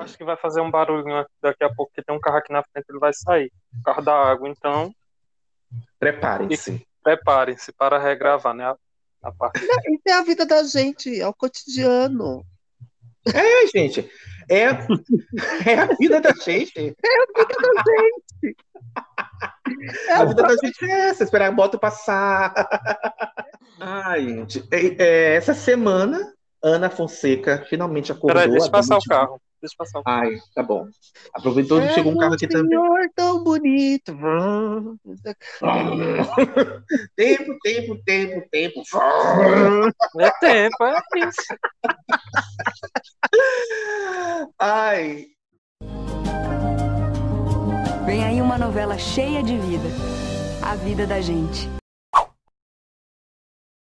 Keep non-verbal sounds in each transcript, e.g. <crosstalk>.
acho que vai fazer um barulho daqui a pouco, porque tem um carro aqui na frente, ele vai sair. O carro da água, então. Preparem-se. Preparem-se para regravar, né? A, a parte. Isso é a vida da gente, é o cotidiano. É, gente. É, é a vida da gente. É a vida da gente. É <laughs> A vida da gente é essa, esperar a moto passar. Ai, gente. é- é, essa semana, Ana Fonseca finalmente acordou. Peraí, deixa eu passar o carro. Deixa eu passar. Ai, tá bom. Aproveitou que chegou um carro aqui um também. senhor tão bonito. <laughs> Tempo, tempo, tempo, tempo. É tempo, é isso. Ai, Vem aí uma novela cheia de vida. A vida da gente.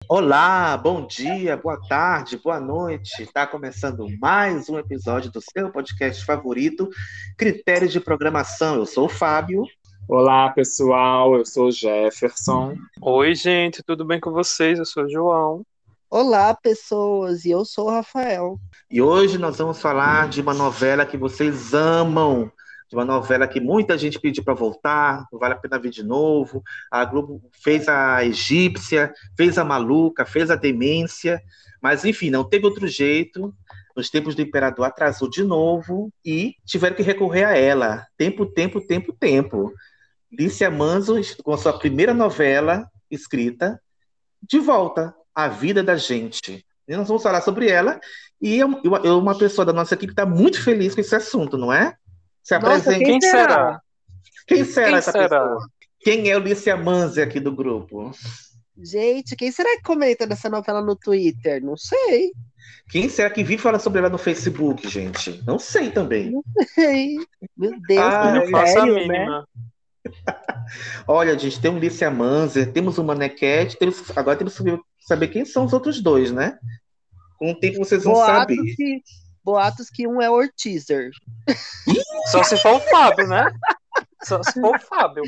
Olá, bom dia, boa tarde, boa noite. Está começando mais um episódio do seu podcast favorito, Critérios de Programação. Eu sou o Fábio. Olá, pessoal. Eu sou o Jefferson. Oi, gente, tudo bem com vocês? Eu sou o João. Olá, pessoas, e eu sou o Rafael. E hoje nós vamos falar de uma novela que vocês amam, de uma novela que muita gente pediu para voltar, não vale a pena ver de novo. A Globo fez a Egípcia, fez a Maluca, fez a Demência, mas enfim, não teve outro jeito. Nos tempos do Imperador atrasou de novo e tiveram que recorrer a ela. Tempo, tempo, tempo, tempo. Lícia Manzo, com a sua primeira novela escrita, de volta, A Vida da Gente. E nós vamos falar sobre ela e eu, eu- eu- uma pessoa da nossa equipe está muito feliz com esse assunto, não é? Se Nossa, apresente. Quem será? Quem será Quem essa será? pessoa? Quem é o Lícia Manzi aqui do grupo? Gente, quem será que comenta dessa novela no Twitter? Não sei. Quem será que vive falando sobre ela no Facebook, gente? Não sei também. Sei. Meu Deus, Ah, não faço a né? mínima. <laughs> Olha, gente, tem um Lícia Manzi, temos uma Nequete, temos, agora temos que saber quem são os outros dois, né? Com o tempo vocês vão Boatos saber. que, boatos que um é Ortizer. Só se for o Fábio, né? Só se for o Fábio.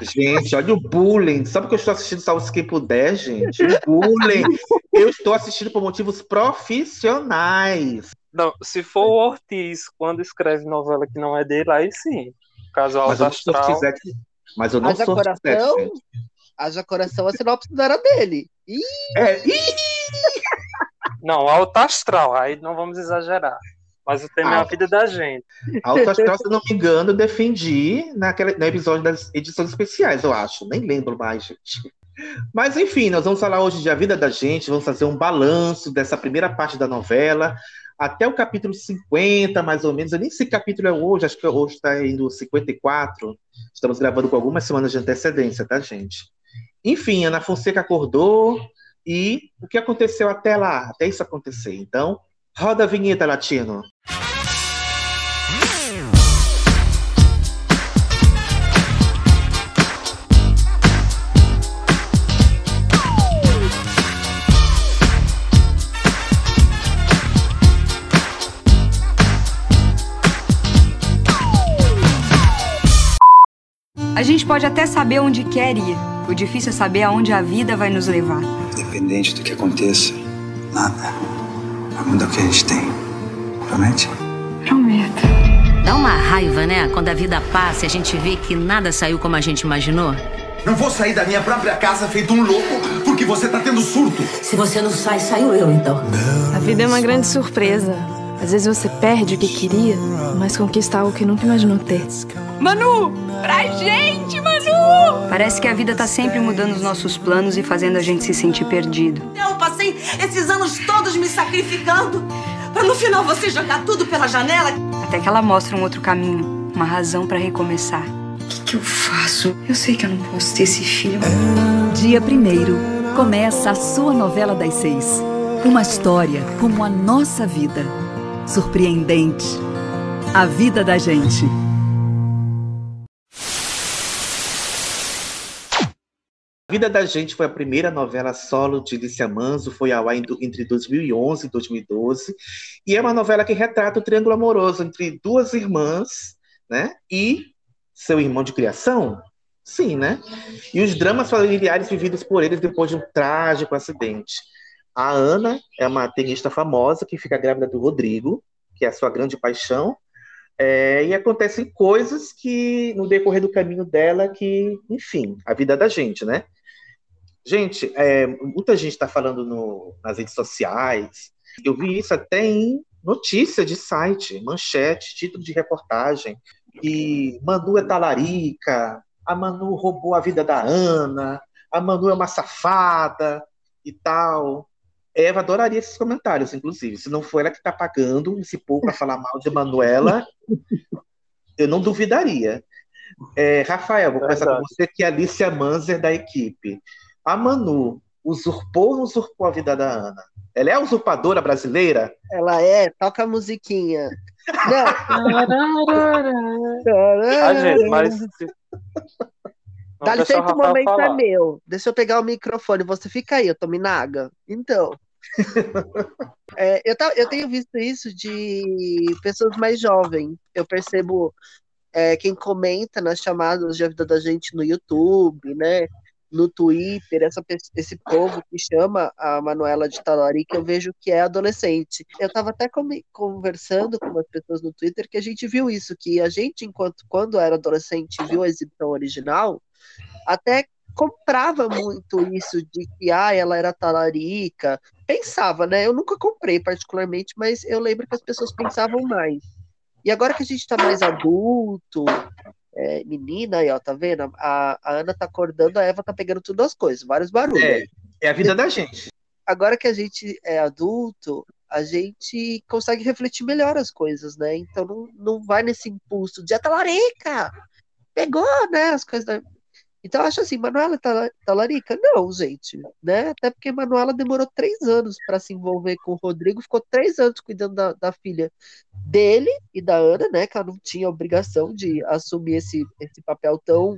Gente, olha o bullying. Só porque eu estou assistindo Salve Quem Puder, gente. O bullying. Eu estou assistindo por motivos profissionais. Não, se for o Ortiz, quando escreve novela que não é dele, aí sim. Caso Mas eu não sou Astral. Mas eu não Haja sou coração? Haja coração, a sinopse não era dele. Ih, É, ih, Não, Alto Astral, aí não vamos exagerar. Mas o tema é a vida da gente. Alto Astral, se eu não me engano, defendi naquele, no episódio das edições especiais, eu acho. Nem lembro mais, gente. Mas enfim, nós vamos falar hoje de A Vida da Gente, vamos fazer um balanço dessa primeira parte da novela, até o capítulo 50, mais ou menos. Eu nem sei que capítulo é hoje, acho que hoje está indo 54. Estamos gravando com algumas semanas de antecedência, tá, gente? Enfim, Ana Fonseca acordou e o que aconteceu até lá, até isso acontecer. Então, roda a vinheta, Latino. A gente pode até saber onde quer ir. O difícil é saber aonde a vida vai nos levar. Independente do que aconteça, nada vai mudar o que a gente tem. Promete? Prometo. Dá uma raiva, né? Quando a vida passa e a gente vê que nada saiu como a gente imaginou. Não vou sair da minha própria casa feito um louco porque você tá tendo surto. Se você não sai, saiu eu então. A vida é uma grande surpresa. Às vezes você perde o que queria, mas conquista algo que nunca imaginou ter. Manu! Pra gente, Manu! Parece que a vida tá sempre mudando os nossos planos e fazendo a gente se sentir perdido. Eu passei esses anos todos me sacrificando pra no final você jogar tudo pela janela. Até que ela mostra um outro caminho, uma razão pra recomeçar. O que, que eu faço? Eu sei que eu não posso ter esse filho. Dia 1 começa a sua novela das seis. Uma história como a nossa vida. Surpreendente. A vida da gente. A Vida da Gente foi a primeira novela solo de Lícia Manzo, foi ao ar entre 2011 e 2012, e é uma novela que retrata o triângulo amoroso entre duas irmãs, né, e seu irmão de criação, sim, né, e os dramas familiares vividos por eles depois de um trágico acidente. A Ana é uma tenista famosa que fica grávida do Rodrigo, que é a sua grande paixão, É, e acontecem coisas que, no decorrer do caminho dela, que, enfim, a vida da gente, né? Gente, é, muita gente está falando no, nas redes sociais. Eu vi isso até em notícia de site, manchete, título de reportagem. E Manu é talarica, a Manu roubou a vida da Ana, a Manu é uma safada e tal. Eva adoraria esses comentários, inclusive. Se não for ela que está pagando esse pouco para falar mal de Manuela, <laughs> eu não duvidaria. É, Rafael, vou começar com você, que é a Alicia Manzer da equipe. A Manu usurpou ou não usurpou a vida da Ana? Ela é a usurpadora brasileira? Ela é, toca a musiquinha. <laughs> Ah, gente, mas. Dá licença, o momento é meu. Deixa eu pegar o microfone. Você fica aí, eu tô minaga. Então. <laughs> é, eu, tá, eu tenho visto isso de pessoas mais jovens. Eu percebo é, quem comenta nas chamadas de vida da gente no YouTube, né? no Twitter, essa, esse povo que chama a Manuela de Talarica, eu vejo que é adolescente. Eu estava até conversando com umas pessoas no Twitter que a gente viu isso, que a gente, enquanto quando era adolescente, viu a exibição original, até comprava muito isso de que ah, ela era talarica. Pensava, né? Eu nunca comprei particularmente, mas eu lembro que as pessoas pensavam mais. E agora que a gente está mais adulto, é, menina aí, ó, tá vendo? A, a, Ana tá acordando, a Eva tá pegando tudo as coisas, vários barulhos. É, é a vida da gente. Agora que a gente é adulto, a gente consegue refletir melhor as coisas, né? Então não, não vai nesse impulso de talarica! Pegou, né? As coisas da... Então acho assim, Manuela talarica? Não, gente, né? Até porque Manuela demorou três anos para se envolver com o Rodrigo, ficou três anos cuidando da, da filha dele e da Ana, né? Que ela não tinha obrigação de assumir esse, esse papel tão.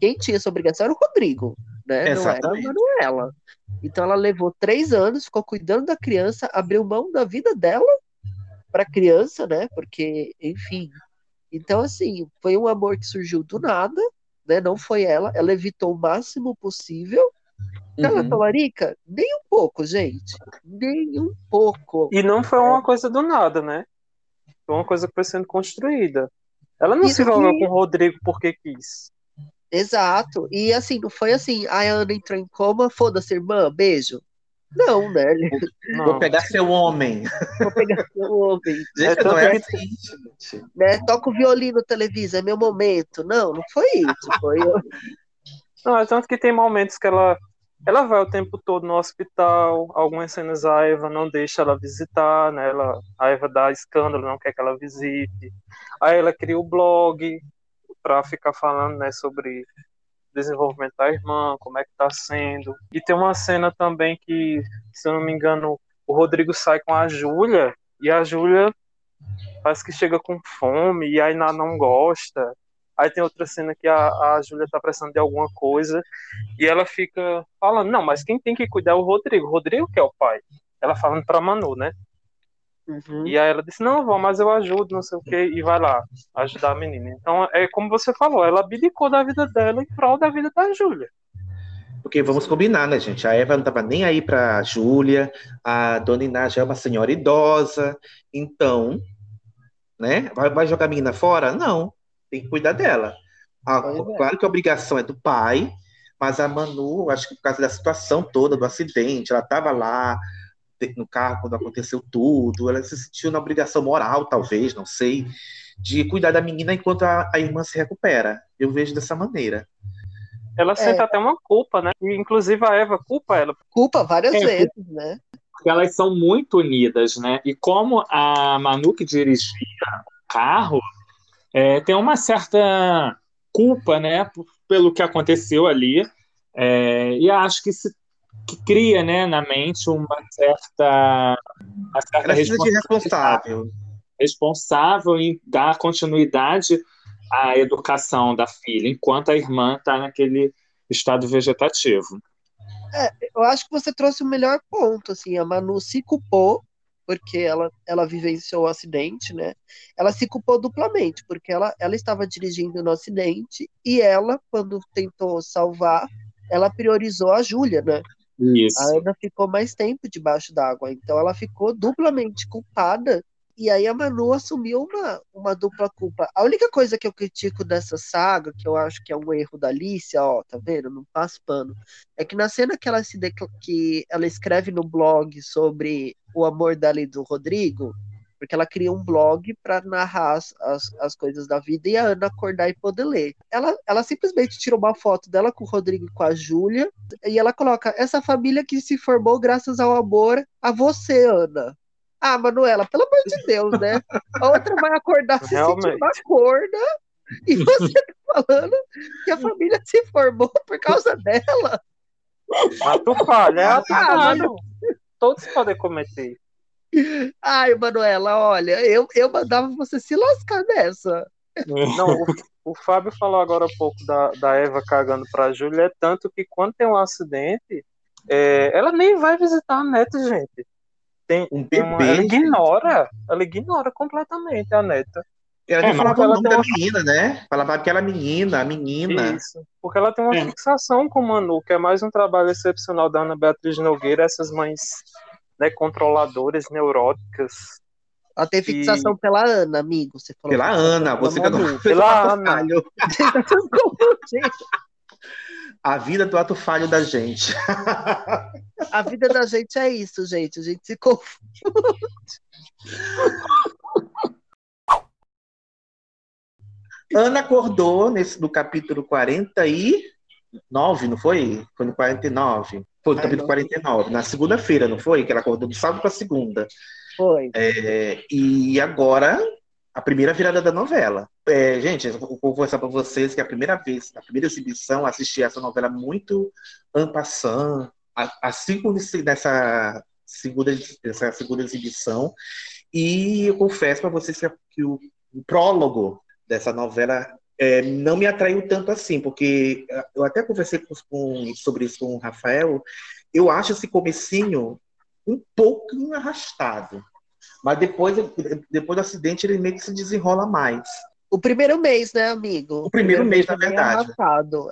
Quem tinha essa obrigação era o Rodrigo, né? Exatamente. Não era a Manuela. Então ela levou três anos, ficou cuidando da criança, abriu mão da vida dela para a criança, né? Porque, enfim. Então, assim, foi um amor que surgiu do nada, né? Não foi ela. Ela evitou o máximo possível. Uhum. Ela talarica? Nem um pouco, gente. Nem um pouco. E não foi uma coisa do nada, né? Foi uma coisa que foi sendo construída. Ela não Isso se envolveu que... com o Rodrigo porque quis. Exato. E assim, não foi assim, a Ana entrou em coma, foda-se, irmã, beijo. Não, né? Não. Vou pegar seu homem. Vou pegar seu homem. <laughs> Gente, é, não é assim, gente. Né? Toca o violino, televisa, é meu momento. Não, não foi isso. Foi eu. <laughs> Não, é tanto que tem momentos que ela ela vai o tempo todo no hospital, algumas cenas a Eva não deixa ela visitar, né? Ela, a Eva dá escândalo, não quer que ela visite. Aí ela cria o blog para ficar falando, né, sobre desenvolvimento da irmã, como é que tá sendo. E tem uma cena também que, se eu não me engano, o Rodrigo sai com a Júlia e a Júlia parece que chega com fome e aí não gosta. Aí tem outra cena que a, a Júlia tá precisando de alguma coisa e ela fica falando, não, mas quem tem que cuidar é o Rodrigo. O Rodrigo que é o pai. Ela falando pra Manu, né? Uhum. E aí ela disse, não, vó, mas eu ajudo, não sei o que, e vai lá ajudar a menina. Então, é como você falou, ela abdicou da vida dela em prol da vida da Júlia. Porque vamos combinar, né, gente? A Eva não tava nem aí pra Júlia, a dona Iná já é uma senhora idosa, então, né? Vai, vai jogar a menina fora? Não tem que cuidar dela. Ah, claro que a obrigação é do pai, mas a Manu, acho que por causa da situação toda, do acidente, ela estava lá no carro quando aconteceu tudo, ela se sentiu na obrigação moral, talvez, não sei, de cuidar da menina enquanto a, a irmã se recupera. Eu vejo dessa maneira. Ela é. sente até uma culpa, né? Inclusive a Eva culpa ela. Culpa várias é, vezes, né? Porque elas são muito unidas, né? E como a Manu que dirigia o carro, é, tem uma certa culpa, né, pelo que aconteceu ali, é, e acho que se que cria, né, na mente uma certa, uma certa responsável. responsável em dar continuidade à educação da filha, enquanto a irmã está naquele estado vegetativo. É, eu acho que você trouxe o melhor ponto, assim, a Manu se culpou porque ela, ela vivenciou o acidente, né? Ela se culpou duplamente, porque ela, ela estava dirigindo no acidente e ela, quando tentou salvar, ela priorizou a Júlia, né? Isso. A Ana ficou mais tempo debaixo d'água, então ela ficou duplamente culpada E aí a Manu assumiu uma, uma dupla culpa. A única coisa que eu critico dessa saga, que eu acho que é um erro da Alicia, ó, tá vendo? Não passo pano. É que na cena que ela se que ela escreve no blog sobre o amor dela e do Rodrigo, porque ela cria um blog para narrar as, as, as, coisas da vida e a Ana acordar e poder ler. Ela, ela simplesmente tira uma foto dela com o Rodrigo e com a Júlia e ela coloca essa família que se formou graças ao amor a você, Ana. Ah, Manuela, pelo amor de Deus, né? A outra vai acordar se sentindo uma corda e você tá falando que a família se formou por causa dela. Mas tu falha, é ah, Todos podem cometer. Ai, Manuela, olha, eu, eu mandava você se lascar nessa. Não, o, o Fábio falou agora um pouco da, da Eva cagando pra Júlia, é tanto que quando tem um acidente, é, ela nem vai visitar a neta, gente. Tem, um tem uma, ela ignora, ela ignora completamente a neta. Ela é, falava o nome da uma... menina, né? Falava aquela menina, a menina. Isso, porque ela tem uma é. fixação com o Manu, que é mais um trabalho excepcional da Ana Beatriz Nogueira, essas mães né, controladoras, neuróticas. Ela tem fixação e... pela Ana, amigo. Você falou pela Ana, você que não <laughs> Pela Ana. <laughs> A vida do ato falho da gente. A vida da gente é isso, gente. A gente se confunde. Ana acordou nesse, no capítulo 49, não foi? Foi no 49. Foi no Ai, capítulo não. 49, na segunda-feira, não foi? Que ela acordou do sábado para segunda. Foi. É, e agora, a primeira virada da novela. É, gente, eu vou conversar para vocês que a primeira vez, a primeira exibição, assisti essa novela muito ampassant, assim como nessa segunda, essa segunda exibição. E eu confesso para vocês que, que o, o prólogo dessa novela é, não me atraiu tanto assim, porque é, eu até conversei com, com, sobre isso com o Rafael, eu acho esse comecinho um pouco arrastado, mas depois, depois do acidente ele meio que se desenrola mais. O primeiro mês, né, amigo? O primeiro, o primeiro mês, na verdade.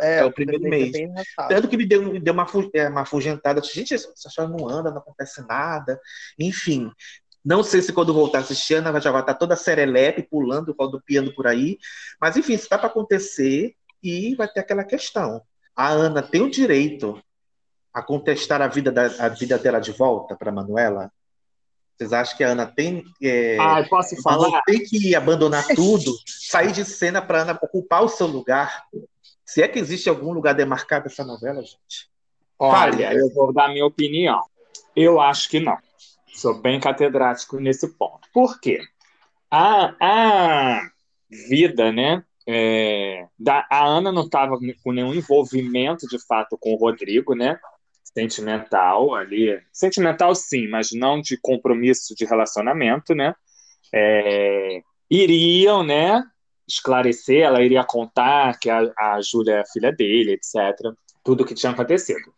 É, é, o primeiro, mês. É Tanto que me deu, me deu uma, é, uma afugentada. Gente, essa história não anda, não acontece nada. Enfim, não sei se quando voltar a assistir, a Ana já vai estar toda serelepe, pulando, rodopiando por aí. Mas, enfim, isso está para acontecer e vai ter aquela questão. A Ana tem o direito a contestar a vida, da, a vida dela de volta para Manuela? Vocês acham que a Ana tem. É, ah, posso falar? tem que abandonar tudo, sair de cena para Ana ocupar o seu lugar? Se é que existe algum lugar demarcado nessa novela, gente? Olha, eu vou dar minha opinião. Eu acho que não. Sou bem catedrático nesse ponto. Por quê? A, a vida, né? É, da, a Ana não estava com nenhum envolvimento de fato com o Rodrigo, né? Sentimental ali. Sentimental, sim, mas não de compromisso de relacionamento, né? É, iriam, né? Esclarecer, ela iria contar que a, a Júlia é filha dele, etc. Tudo o que tinha acontecido.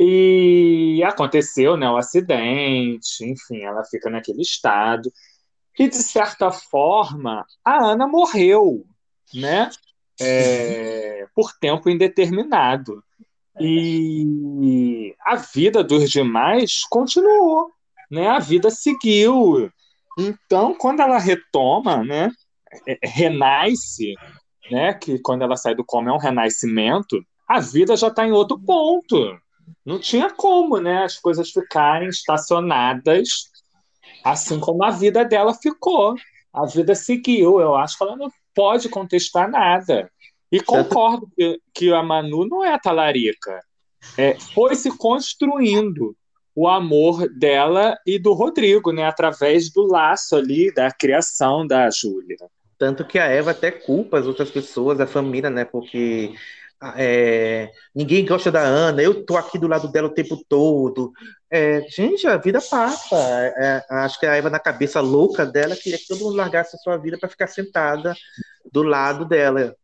E aconteceu, né, o acidente, enfim, ela fica naquele estado. E, de certa forma, a Ana morreu, né? É, <laughs> por tempo indeterminado. E a vida dos demais continuou, né? A vida seguiu. Então, quando ela retoma, né? É, renasce, né? Que quando ela sai do coma é um renascimento, a vida já está em outro ponto não tinha como, né, as coisas ficarem estacionadas assim como a vida dela ficou. A vida seguiu. Eu acho que ela não pode contestar nada. E concordo que, que a Manu não é a talarica. É, foi se construindo o amor dela e do Rodrigo, né, através do laço ali da criação da Júlia. Tanto que a Eva até culpa as outras pessoas, a família, né, porque é, ninguém gosta da Ana, eu tô aqui do lado dela o tempo todo. É, gente, a vida passa. É, acho que a Eva, na cabeça louca dela, queria que todo mundo largasse a sua vida para ficar sentada do lado dela.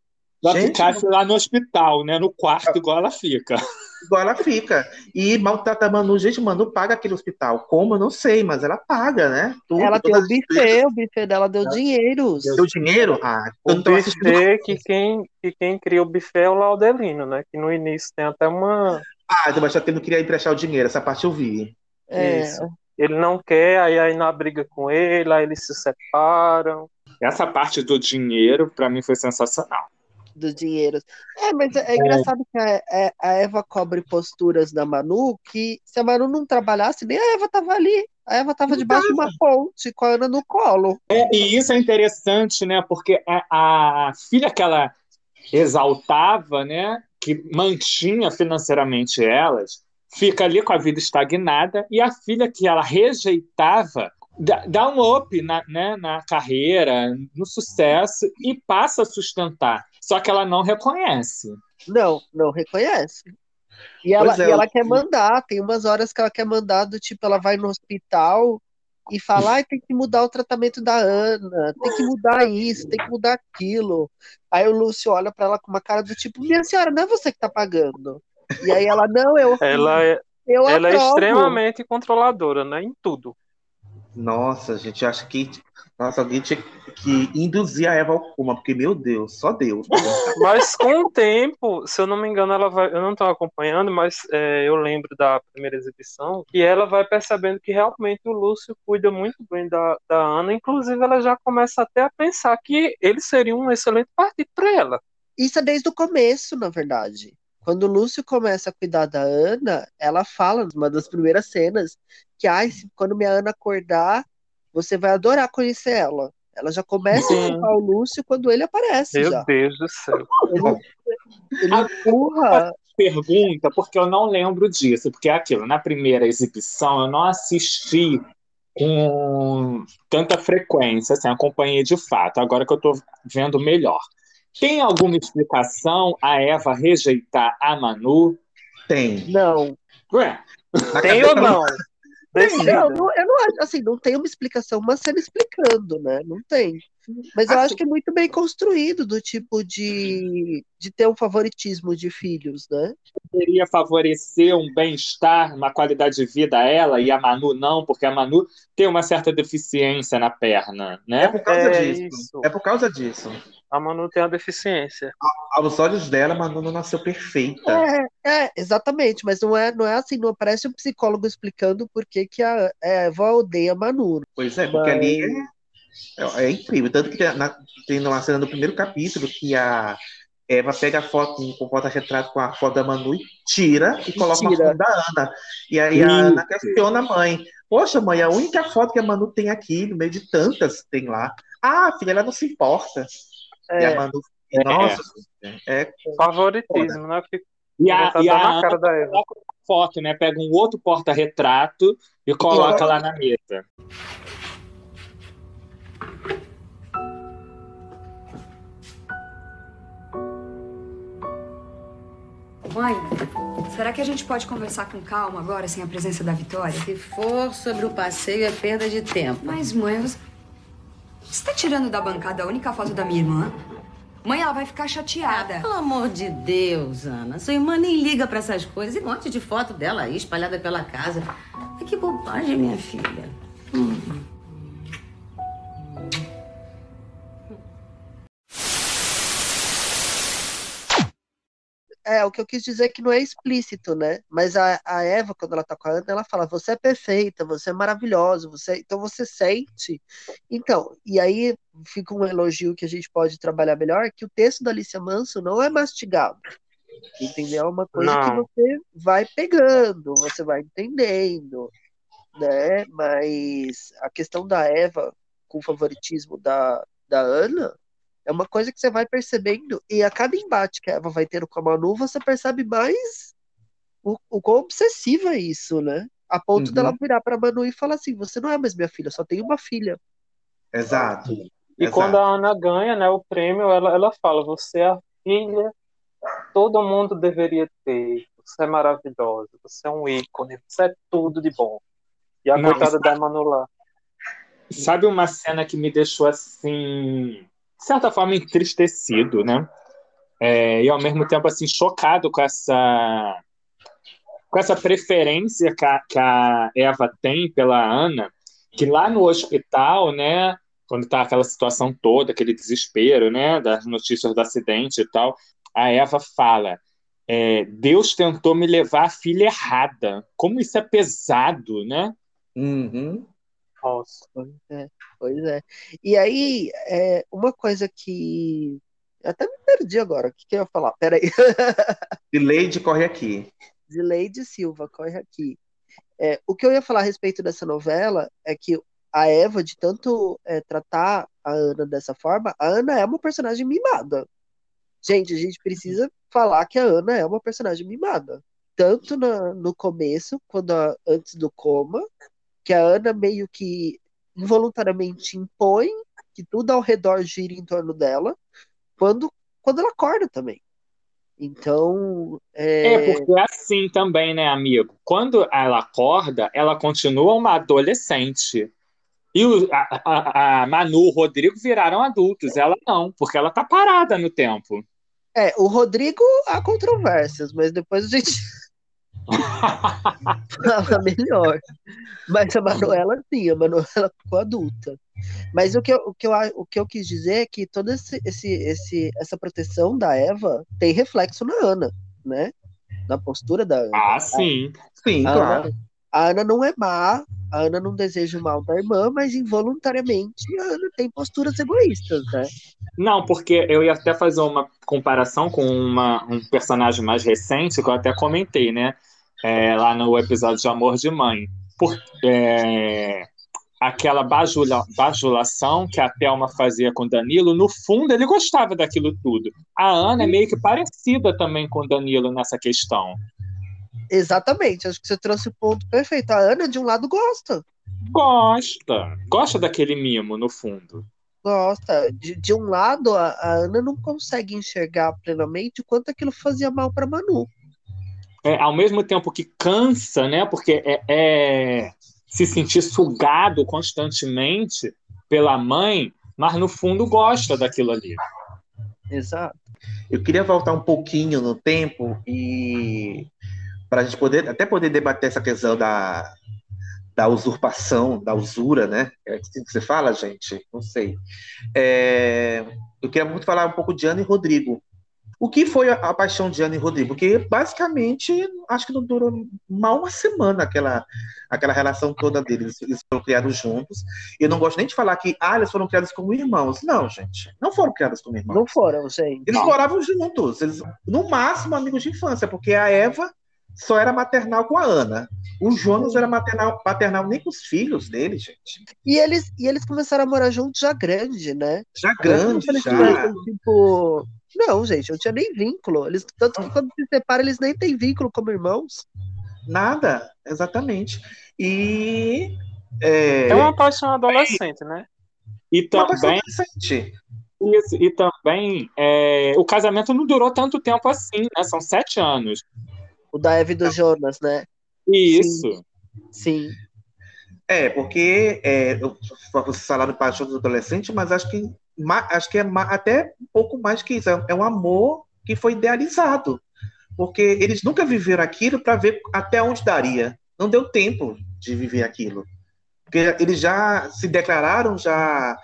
Ela ficasse lá no hospital, né? No quarto, igual ela fica. Igual ela fica. E maltrata a Manu. Gente, Manu paga aquele hospital. Como? Eu não sei, mas ela paga, né? Tudo, ela tem o buffet, o buffet dela deu dinheiro. Deu dinheiro? Ah, o buffet que quem, que quem cria o buffet é o Laudelino, né? Que no início tem até uma... Ah, mas já que não queria emprestar o dinheiro. Essa parte eu vi. É, Isso. ele não quer, aí aí na briga com ele, aí eles se separam. Essa parte do dinheiro, para mim, foi sensacional. Do dinheiro. É, mas é, é engraçado que a, é, a, Eva cobre posturas da Manu que se a Manu não trabalhasse, nem a Eva tava ali. A Eva tava debaixo de uma ponte com a Ana no colo. É, e isso é interessante, né? Porque a, a filha que ela exaltava, né? Que mantinha financeiramente elas, fica ali com a vida estagnada, e a filha que ela rejeitava dá, dá um up na, né, na carreira, no sucesso, e passa a sustentar. Só que ela não reconhece. Não, não reconhece. E ela, é, e ela quer mandar, tem umas horas que ela quer mandar, do tipo, ela vai no hospital e fala, ah, tem que mudar o tratamento da Ana, tem que mudar isso, tem que mudar aquilo. Aí o Lúcio olha para ela com uma cara do tipo, minha senhora, não é você que tá pagando. E aí ela, não, eu. Ela é, eu ela é extremamente controladora, né? Em tudo. Nossa, a gente acha que. Nossa, alguém tinha que induzir a Eva ao coma, porque, meu Deus, só Deus. <laughs> mas com o tempo, se eu não me engano, ela vai. Eu não estou acompanhando, mas é, eu lembro da primeira exibição, que ela vai percebendo que realmente o Lúcio cuida muito bem da, da Ana. Inclusive, ela já começa até a pensar que ele seria um excelente partido para ela. Isso é desde o começo, na verdade. Quando o Lúcio começa a cuidar da Ana, ela fala, numa das primeiras cenas, que ah, quando minha Ana acordar, você vai adorar conhecer ela. Ela já começa Sim. a culpar o Lúcio quando ele aparece. Meu já. Deus do céu. Ele, ele empurra. Pergunta, porque eu não lembro disso, porque é aquilo, na primeira exibição eu não assisti com tanta frequência, assim, acompanhei de fato, agora que eu estou vendo melhor. Tem alguma explicação a Eva rejeitar a Manu? Tem. Não. Ué? Tem ou não? Não, não, eu não acho, assim, não tem uma explicação, uma cena explicando, né? Não tem. Mas eu assim, acho que é muito bem construído, do tipo de, de ter um favoritismo de filhos, né? Poderia favorecer um bem-estar, uma qualidade de vida a ela e a Manu não, porque a Manu tem uma certa deficiência na perna, né? É por causa é disso. Isso. É por causa disso a Manu tem uma deficiência. Aos olhos dela, a Manu não nasceu perfeita. É, é, exatamente, mas não é, não é assim, não aparece um psicólogo explicando por que, que a Eva odeia a Manu. Pois é, porque mas... ali é, é, incrível. Tanto que tem, na, tem uma cena no primeiro capítulo que a Eva pega a foto com porta-retrato com a foto da Manu e tira e coloca tira. uma foto da Ana. E aí a Ana questiona a mãe. Poxa, mãe, a única foto que a Manu tem aqui, no meio de tantas que tem lá. Ah, filha, ela não se importa. É. E a Manu, é. nossa, é, favoritismo, né? E a, e a cara da Eva. foto, né? Pega um outro porta-retrato e coloca lá na mesa. Mãe, será que a gente pode conversar com calma agora, sem a presença da Vitória? Se for sobre o passeio, é perda de tempo. Mas, mãe, você você tá tirando da bancada a única foto da minha irmã? Mãe, ela vai ficar chateada. Ah, pelo amor de Deus, Ana. Sua irmã nem liga para essas coisas. E um monte de foto dela aí espalhada pela casa. que bobagem, minha filha. Hum. É, o que eu quis dizer é que não é explícito, né? Mas a, a Eva, quando ela tá com a Ana, ela fala: você é perfeita, você é maravilhosa, você... então você sente. Então, e aí fica um elogio que a gente pode trabalhar melhor, que o texto da Alicia Manso não é mastigado. Entendeu? É uma coisa não. que você vai pegando, você vai entendendo, né? Mas a questão da Eva com o favoritismo da, da Ana é uma coisa que você vai percebendo, e a cada embate que a Eva vai tendo com a Manu, você percebe mais o, o quão obsessiva é isso, né? A ponto uhum. dela virar pra Manu e falar assim: você não é mais minha filha, só tenho uma filha. Exato. E Exato. quando a Ana ganha né, o prêmio, ela, ela fala: você é a filha todo mundo deveria ter. Você é maravilhosa, você é um ícone, você é tudo de bom. E a coitada da Manu lá. Sabe uma cena que me deixou assim de certa forma, entristecido, né? É, e ao mesmo tempo assim chocado com essa com essa preferência que a, que a Eva tem pela Ana, que lá no hospital, né, quando tá aquela situação toda, aquele desespero, né, das notícias do acidente e tal, a Eva fala: é, Deus tentou me levar a filha errada. Como isso é pesado, né? Uhum. Nossa. Pois é, pois é. E aí, é, uma coisa que. Até me perdi agora. O que, que eu ia falar? Peraí. <laughs> E Leide corre aqui. Zileide Silva, corre aqui. É, o que eu ia falar a respeito dessa novela é que a Eva, de tanto é, tratar a Ana dessa forma, a Ana é uma personagem mimada. Gente, a gente precisa falar que a Ana é uma personagem mimada. Tanto na- no começo, quando a- antes do coma, que a Ana meio que involuntariamente impõe que tudo ao redor gira em torno dela, quando, quando ela acorda também. Então, é, É, porque é assim também, né, amigo? Quando ela acorda, ela continua uma adolescente. E o, a, a, a Manu e o Rodrigo viraram adultos. Ela não, porque ela tá parada no tempo. É, o Rodrigo há controvérsias, mas depois a gente fala melhor. Mas a Manuela, sim, a Manuela ficou adulta. Mas o que eu, o que eu, o que eu quis dizer é que toda esse, esse, esse, essa proteção da Eva tem reflexo na Ana, né? Na postura da Ana. Ah, sim. Sim, A claro. Ana, a Ana não é má, a Ana não deseja o mal da irmã, mas involuntariamente a Ana tem posturas egoístas, né? Não, porque eu ia até fazer uma comparação com uma, um personagem mais recente, que eu até comentei, né? É, lá no episódio de Amor de Mãe. Por, é, aquela bajula, bajulação que a Thelma fazia com Danilo, no fundo ele gostava daquilo tudo. A Ana é meio que parecida também com Danilo nessa questão. Exatamente, acho que você trouxe o ponto perfeito. A Ana, de um lado, gosta. Gosta. Gosta daquele mimo, no fundo. Gosta. De, de um lado, a, a Ana não consegue enxergar plenamente o quanto aquilo fazia mal para Manu. É, ao mesmo tempo que cansa, né? Porque é, é se sentir sugado constantemente pela mãe, mas no fundo gosta daquilo ali. Exato. Eu queria voltar um pouquinho no tempo e para a gente poder até poder debater essa questão da, da usurpação, da usura, né? É assim que você fala, gente? Não sei. É, eu queria muito falar um pouco de Ana e Rodrigo. O que foi a, paixão de Ana e Rodrigo? Porque basicamente acho que não durou mal uma semana aquela, aquela relação toda deles. Eles foram criados juntos. Eu não gosto nem de falar que ah, eles foram criados como irmãos. Não, gente. Não foram criados como irmãos. Não foram, gente. Eles Não. moravam juntos. Eles, no máximo, amigos de infância, porque a Eva só era maternal com a Ana. O Jonas era maternal, paternal nem com os filhos dele, gente. E eles, e eles começaram a morar juntos já grande, né? Já grande, já. tipo. Não, gente, não tinha nem vínculo. Eles, tanto que quando se separam, eles nem têm vínculo como irmãos. Nada, exatamente. E. É, É uma paixão adolescente, né? E também, adolescente. isso, e também é, o casamento não durou tanto tempo assim, né? São sete anos. O da Eve e do Jonas, né? Isso. Sim. É, porque é, eu- vocês falaram de paixão do adolescente, mas acho que, acho que é até um pouco mais que isso. É, é um amor que foi idealizado. Porque eles nunca viveram aquilo para ver até onde daria. Não deu tempo de viver aquilo. Porque eles já se declararam, já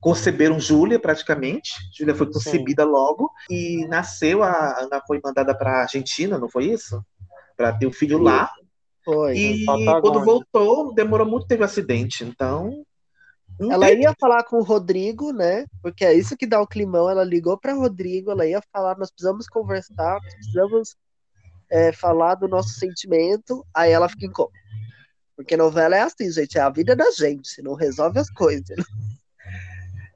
conceberam Júlia praticamente. Júlia foi concebida logo e nasceu. A Ana foi mandada para a Argentina, não foi isso? Para ter o filho lá. Foi. E quando voltou, demorou muito, teve um acidente. Então. Ela ia falar com o Rodrigo, né? Porque é isso que dá o climão. Ela ligou para Rodrigo, ela ia falar, nós precisamos conversar, nós precisamos é, falar do nosso sentimento. Aí ela fica em coma. Porque novela é assim, gente, é a vida da gente, não resolve as coisas.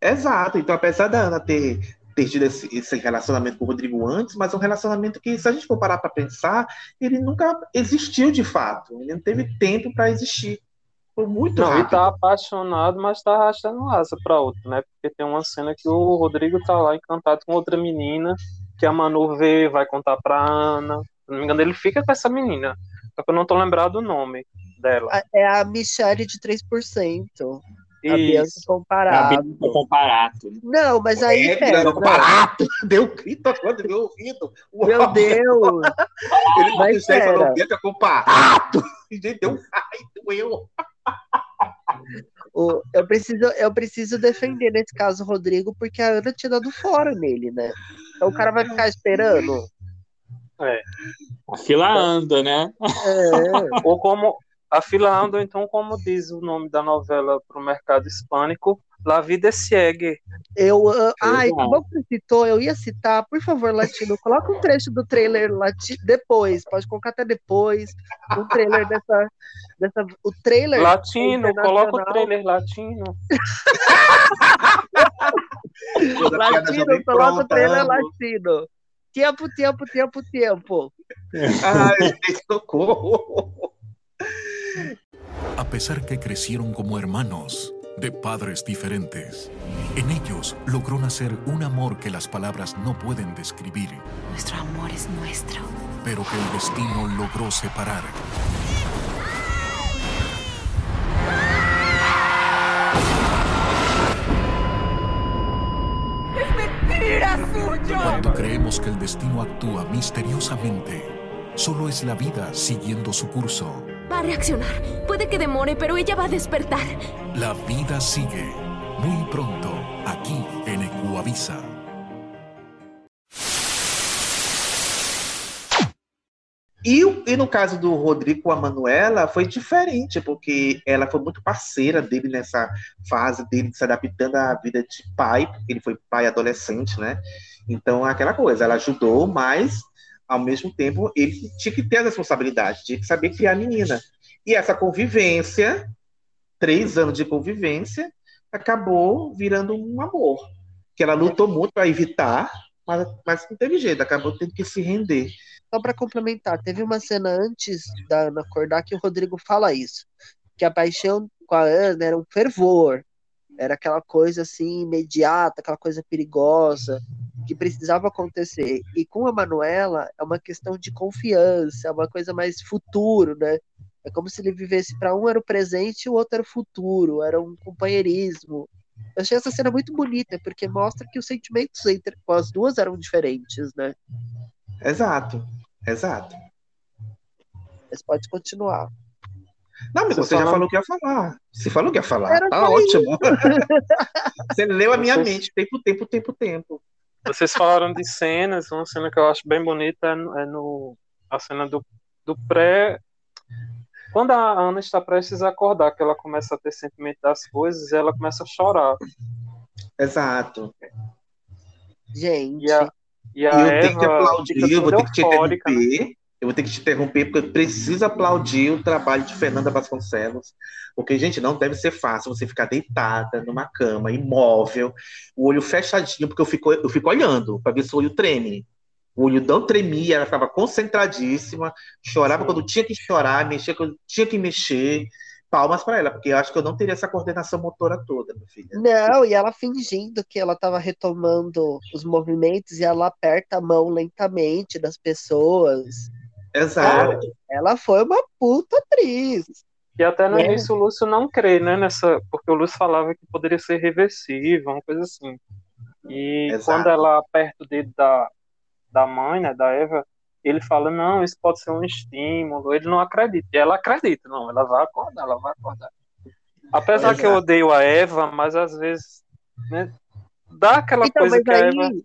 Exato. Então, apesar da Ana ter, ter tido esse, esse relacionamento com o Rodrigo antes, mas é um relacionamento que, se a gente for parar para pensar, ele nunca existiu de fato. Ele não teve tempo para existir. Foi muito Não, e rápido. tá apaixonado, mas tá arrastando asa pra outro, né? Porque tem uma cena que o Rodrigo tá lá encantado com outra menina, que a Manu vê, vai contar pra Ana. Se não me engano, ele fica com essa menina. Só que eu não tô lembrado do nome dela. É a Michelle de 3%. A Bianca Isso. comparado. A Bianca Comparato. Não, mas aí, É, pera, não, não. barato! Deu um grito agora do meu ouvido. Meu! Deus! <laughs> Ele Mas Michele falou, pera. Bianca com barato! E <laughs> gente, deu um ai, doeu. O- eu, preciso, eu preciso defender nesse caso o Rodrigo, porque a Ana tinha dado fora nele, né? Então o cara vai ficar esperando. É. A fila anda, né? É. Ou como, a fila anda, então, como diz o nome da novela para o mercado hispânico, La Vida Segue. Eu, uh, ai, que bom que você citou, eu ia citar, por favor, Latino, coloca um trecho do trailer lati depois, pode colocar até depois, um trailer <laughs> dessa, dessa o trailer Latino, coloca o trailer latino. latino, coloca o trailer latino. Tempo, tempo, tempo, tempo. Ai, <laughs> socorro. A pesar que crecieron como hermanos, de padres diferentes, en ellos logró nacer un amor que las palabras no pueden describir, Nuestro amor es nuestro. pero que el destino logró separar. ¡Mentira suyo! Cuando creemos que el destino actúa misteriosamente, solo es la vida siguiendo su curso. Va a reaccionar. Puede que demore, pero ella va a despertar. La vida sigue. Muy pronto, aquí en Ecuavisa. E, e no caso do Rodrigo com a Manuela, foi diferente, porque ela foi muito parceira dele nessa fase dele se adaptando à vida de pai, porque ele foi pai adolescente, né? Então, é aquela coisa, ela ajudou, mas, ao mesmo tempo, ele tinha que ter a responsabilidade, tinha que saber criar a menina. E essa convivência, três anos de convivência, acabou virando um amor, que ela lutou muito para evitar, mas, mas não teve jeito, acabou tendo que se render. Só para complementar, teve uma cena antes da Ana acordar que o Rodrigo fala isso, que a paixão com a Ana era um fervor, era aquela coisa assim imediata, aquela coisa perigosa que precisava acontecer. E com a Manuela é uma questão de confiança, é uma coisa mais futuro, né? É como se ele vivesse para um era o presente e o outro era o futuro, era um companheirismo. Eu achei essa cena muito bonita, porque mostra que os sentimentos entre as duas eram diferentes, né? Exato, exato. Mas pode continuar. Não, mas Você já falando- falou o que ia falar. Você falou o que ia falar. Era tá ótimo. <laughs> você leu a minha Vocês- mente, tempo, tempo, tempo, tempo. Vocês falaram de cenas, uma cena que eu acho bem bonita é no, é no- a cena do, do pré. Quando a Ana está prestes a acordar, que ela começa a ter sentimento das coisas, ela começa a chorar. Exato. Gente. E a, e E a eu Eva tenho que aplaudir, eu vou ter que te né? Eu vou ter que te interromper, porque eu preciso aplaudir o trabalho de Fernanda Vasconcelos. Porque, gente, não deve ser fácil você ficar deitada numa cama, imóvel, o olho fechadinho, porque eu fico, eu fico olhando para ver se o olho treme. O olho não tremia, ela ficava concentradíssima, chorava quando tinha que chorar, mexia quando tinha que mexer. Palmas para ela, porque eu acho que eu não teria essa coordenação motora toda, meu filho. Não, e ela fingindo que ela estava retomando os movimentos e ela aperta a mão lentamente das pessoas. Exato. Ela foi uma puta atriz. E até no É. início o Lúcio não crê, né, nessa, porque o Lúcio falava que poderia ser reversível, uma coisa assim. E Exato. quando ela aperta o dedo da, da mãe, né, da Eva, ele fala, não, isso pode ser um estímulo, ele não acredita. E ela acredita, não, ela vai acordar, ela vai acordar. Apesar que eu Exato. odeio a Eva, mas às vezes, né, dá aquela Então, coisa mas que a aí. Eva...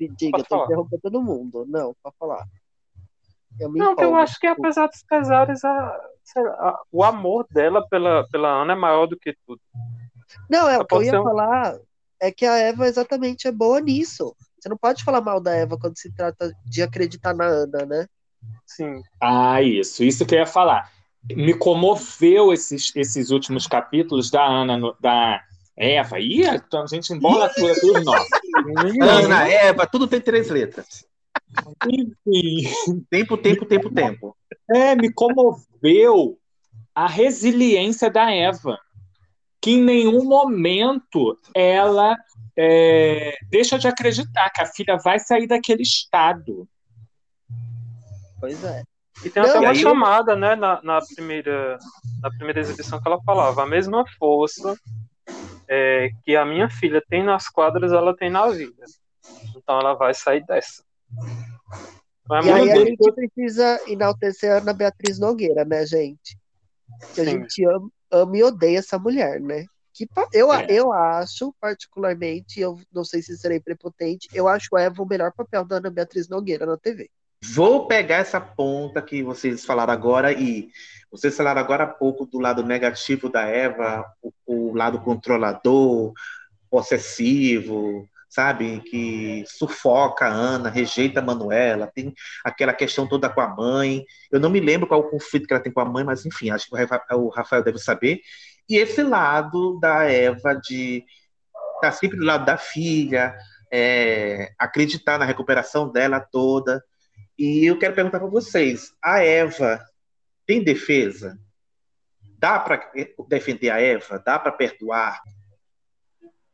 Diga, Pode eu tô interrompendo todo mundo. Não, pode falar. Eu me Não, que eu acho que apesar dos pesares, a, sei lá, a- o amor dela pela, pela Ana é maior do que tudo. Não, é Ela o que eu ia um- falar é que a Eva exatamente é boa nisso. Você não pode falar mal da Eva quando se trata de acreditar na Ana, né? Sim. Ah, isso, isso que eu ia falar. Me comoveu esses, esses últimos capítulos da Ana, no- da Eva. Ih, então a gente embola tudo, tudo nosso. <laughs> Ana, Eva, tudo tem três letras. Enfim. Tempo, tempo, tempo, tempo. É, me comoveu a resiliência da Eva, que em nenhum momento ela é, deixa de acreditar que a filha vai sair daquele estado. Pois é. E tem até uma chamada, né, na, na, primeira, na primeira exibição que ela falava, a mesma força é, que a minha filha tem nas quadras, ela tem na vida. Então ela vai sair dessa. É E aí a gente precisa enaltecer a Ana Beatriz Nogueira, né, gente? Que a Sim. gente ama, ama e odeia essa mulher, né? Que eu, É. eu acho, particularmente, eu não sei se serei prepotente, eu acho a Eva o melhor papel da Ana Beatriz Nogueira na TV. Vou pegar essa ponta que vocês falaram agora e Vocês falaram agora há pouco do lado negativo da Eva, o, o lado controlador, possessivo, sabe? Que sufoca a Ana, rejeita a Manuela, tem aquela questão toda com a mãe. Eu não me lembro qual o conflito que ela tem com a mãe, mas enfim, acho que o Rafael deve saber. E esse lado da Eva de estar tá sempre do lado da filha, é, acreditar na recuperação dela toda. E eu quero perguntar para vocês: a Eva tem defesa? Dá para defender a Eva? Dá para perdoar?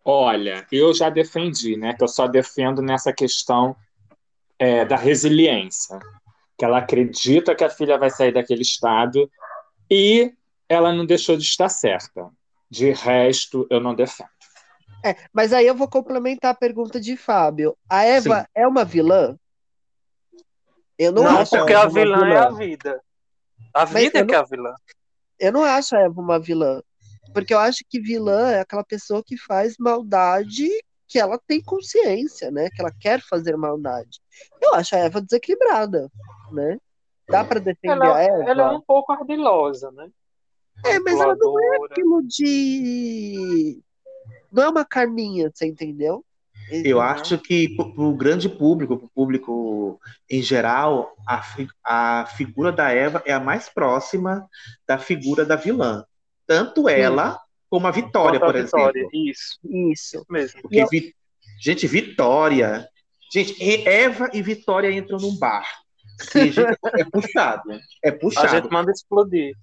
Olha, eu já defendi, né? Que eu só defendo nessa questão é, da resiliência, que ela acredita que a filha vai sair daquele estado e ela não deixou de estar certa. De resto, eu não defendo. É, mas aí eu vou complementar a pergunta de Fábio. A Eva Sim. é uma vilã? Eu não, não acho porque a vilã, vilã, é a vida. A vida é que é a vilã. Eu não acho a Eva uma vilã. Porque eu acho que vilã é aquela pessoa que faz maldade que ela tem consciência, né? Que ela quer fazer maldade. Eu acho a Eva desequilibrada, né? Dá para defender ela, a Eva? Ela é um pouco ardilosa, né? É, mas ela não é aquilo de. Não é uma carninha, você entendeu? Eu acho que para o grande público, para o público em geral, a, a figura da Eva é a mais próxima da figura da vilã. Tanto ela Sim. como a Vitória, por Vitória. exemplo. Isso, isso mesmo. Porque, eu... vi... gente, Vitória. Gente, Eva e Vitória entram num bar. <laughs> Gente, é puxado. É puxado. A gente manda explodir.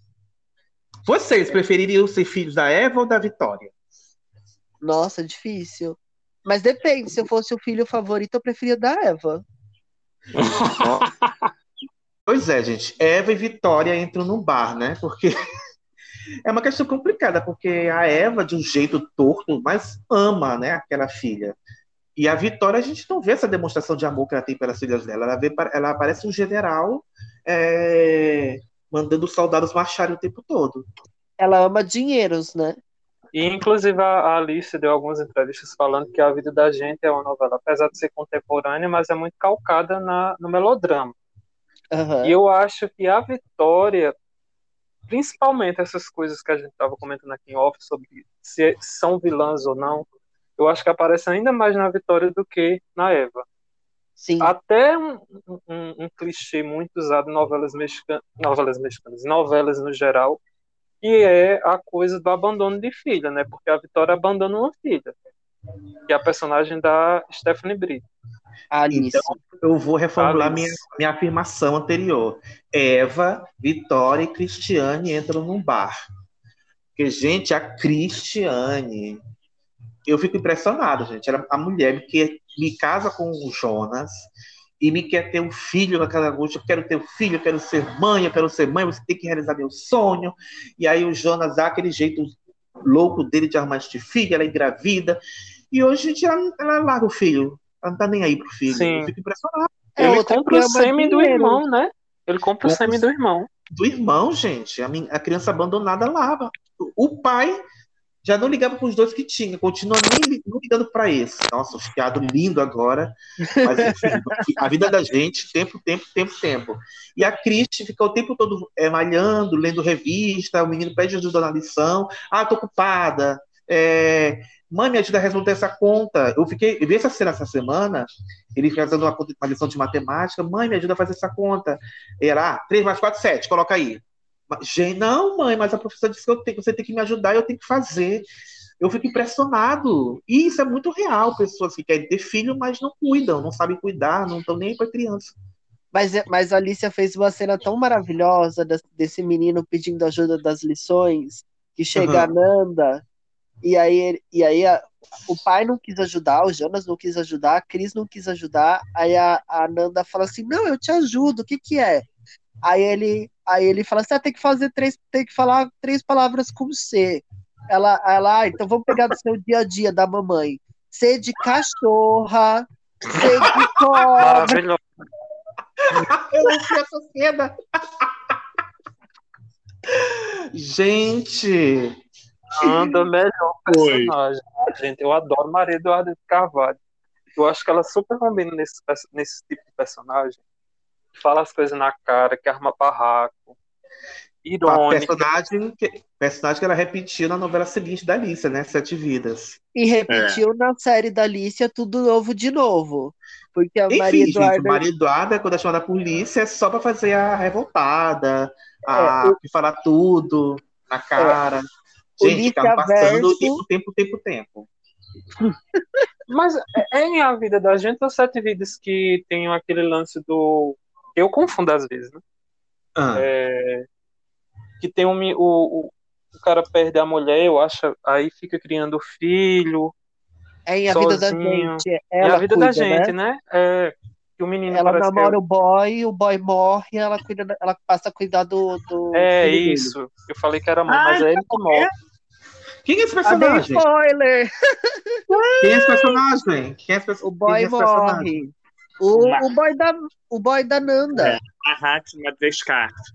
Vocês prefeririam ser filhos da Eva ou da Vitória? Nossa, difícil. Mas depende, se eu fosse o filho favorito, eu preferia da Eva. <laughs> pois é, gente. Eva e Vitória entram num bar, né? Porque é uma questão complicada, porque a Eva, de um jeito torto, mas ama, né, aquela filha. E a Vitória, a gente não vê essa demonstração de amor que ela tem pelas filhas dela. Ela, vê, ela parece um general é, mandando os soldados marcharem o tempo todo. Ela ama dinheiros, né? E, inclusive, a Alice deu algumas entrevistas falando que A Vida da Gente é uma novela, apesar de ser contemporânea, mas é muito calcada na, no melodrama. Uhum. E eu acho que a Vitória, principalmente essas coisas que a gente estava comentando aqui em off, sobre se são vilãs ou não, eu acho que aparece ainda mais na Vitória do que na Eva. Sim. Até um, um, um clichê muito usado em novelas mexicanas, novelas mexicanas, novelas no geral, que é a coisa do abandono de filha, né? Porque a Vitória abandona uma filha, que é a personagem da Stephanie Brito. Alice. Então, eu vou reformular minha, minha afirmação anterior. Eva, Vitória e Cristiane entram num bar. Porque, gente, a Cristiane, eu fico impressionado, gente. Era a mulher que me casa com o Jonas, e me quer ter um filho naquela angústia, eu quero ter um filho, eu quero ser mãe, eu quero ser mãe, você tem que realizar meu sonho. E aí o Jonas dá aquele jeito louco dele de arrumar este filho, ela é engravida. E hoje a gente, ela, ela larga o filho, ela não tá nem aí pro filho. Sim. Eu fico impressionado. É, Ele compra o sêmen do irmão, né? Ele compra o sêmen do irmão. Do irmão, gente. A, minha, a criança abandonada lava. O pai já não ligava para os dois que tinha, continua nem ligando para esse. Nossa, o fiado lindo agora. Mas enfim, a vida da gente, tempo, tempo, tempo, tempo. E a Cristi fica o tempo todo é, malhando, lendo revista, o menino pede ajuda na lição. Ah, tô ocupada. É, mãe, me ajuda a resolver essa conta. Eu fiquei, eu vi essa cena essa semana, ele fazendo uma, uma lição de matemática. Mãe, me ajuda a fazer essa conta. Era, ah, 3 mais 4, 7, coloca aí. Gente, não, mãe, mas a professora disse que eu tenho, você tem que me ajudar e eu tenho que fazer. Eu fico impressionado. E isso é muito real, pessoas que querem ter filho, mas não cuidam, não sabem cuidar, não estão nem para criança. Mas, mas a Alicia fez uma cena tão maravilhosa desse menino pedindo ajuda das lições, que chega uhum. a Nanda, e aí, e aí a, o pai não quis ajudar, o Jonas não quis ajudar, a Cris não quis ajudar, aí a, a Nanda fala assim, não, eu te ajudo, o que que é? Aí ele, aí ele fala assim: ah, tem que fazer três, tem que falar três palavras com C. Ela, ela, ah, então vamos pegar do seu dia a dia da mamãe. C de cachorra, C de cobra. Eu não sei essa cena. Gente, anda melhor personagem. Gente, eu adoro Maria Eduarda de Carvalho. Eu acho que ela super combina nesse, nesse tipo de personagem fala as coisas na cara, que arma barraco. irônica. Personagem que, personagem que ela repetiu na novela seguinte da Alicia, né? Sete Vidas. E repetiu na série da Alicia Tudo Novo de novo. Porque a Enfim, Maria gente, Eduarda. Maria Eduarda, quando é chamada a polícia, é só pra fazer a revoltada, a É, o- falar tudo na cara. Gente, Polícia ficava passando versus- tempo, tempo, tempo, tempo. <laughs> Mas é é em A Vida da Gente ou Sete Vidas que tem aquele lance do. Eu confundo às vezes, né? Ah. É, Que tem um, o, o, o cara perde a mulher, eu acho, aí fica criando filho. É em A Vida da sozinho. Gente. É a vida cuida, da gente, né? né? É, que o menino Ela namora o boy, o boy morre, ela, cuida, da- ela passa a cuidar do. do é, é filho dele. isso. Eu falei que era mãe, Ai, mas é ele que morre. Quem é esse Ah, personagem? spoiler! Quem é esse personagem? Quem é esse, O boy quem é esse personagem? morre. O, o, boy da, o boy da Nanda. É, Mahatma Descartes.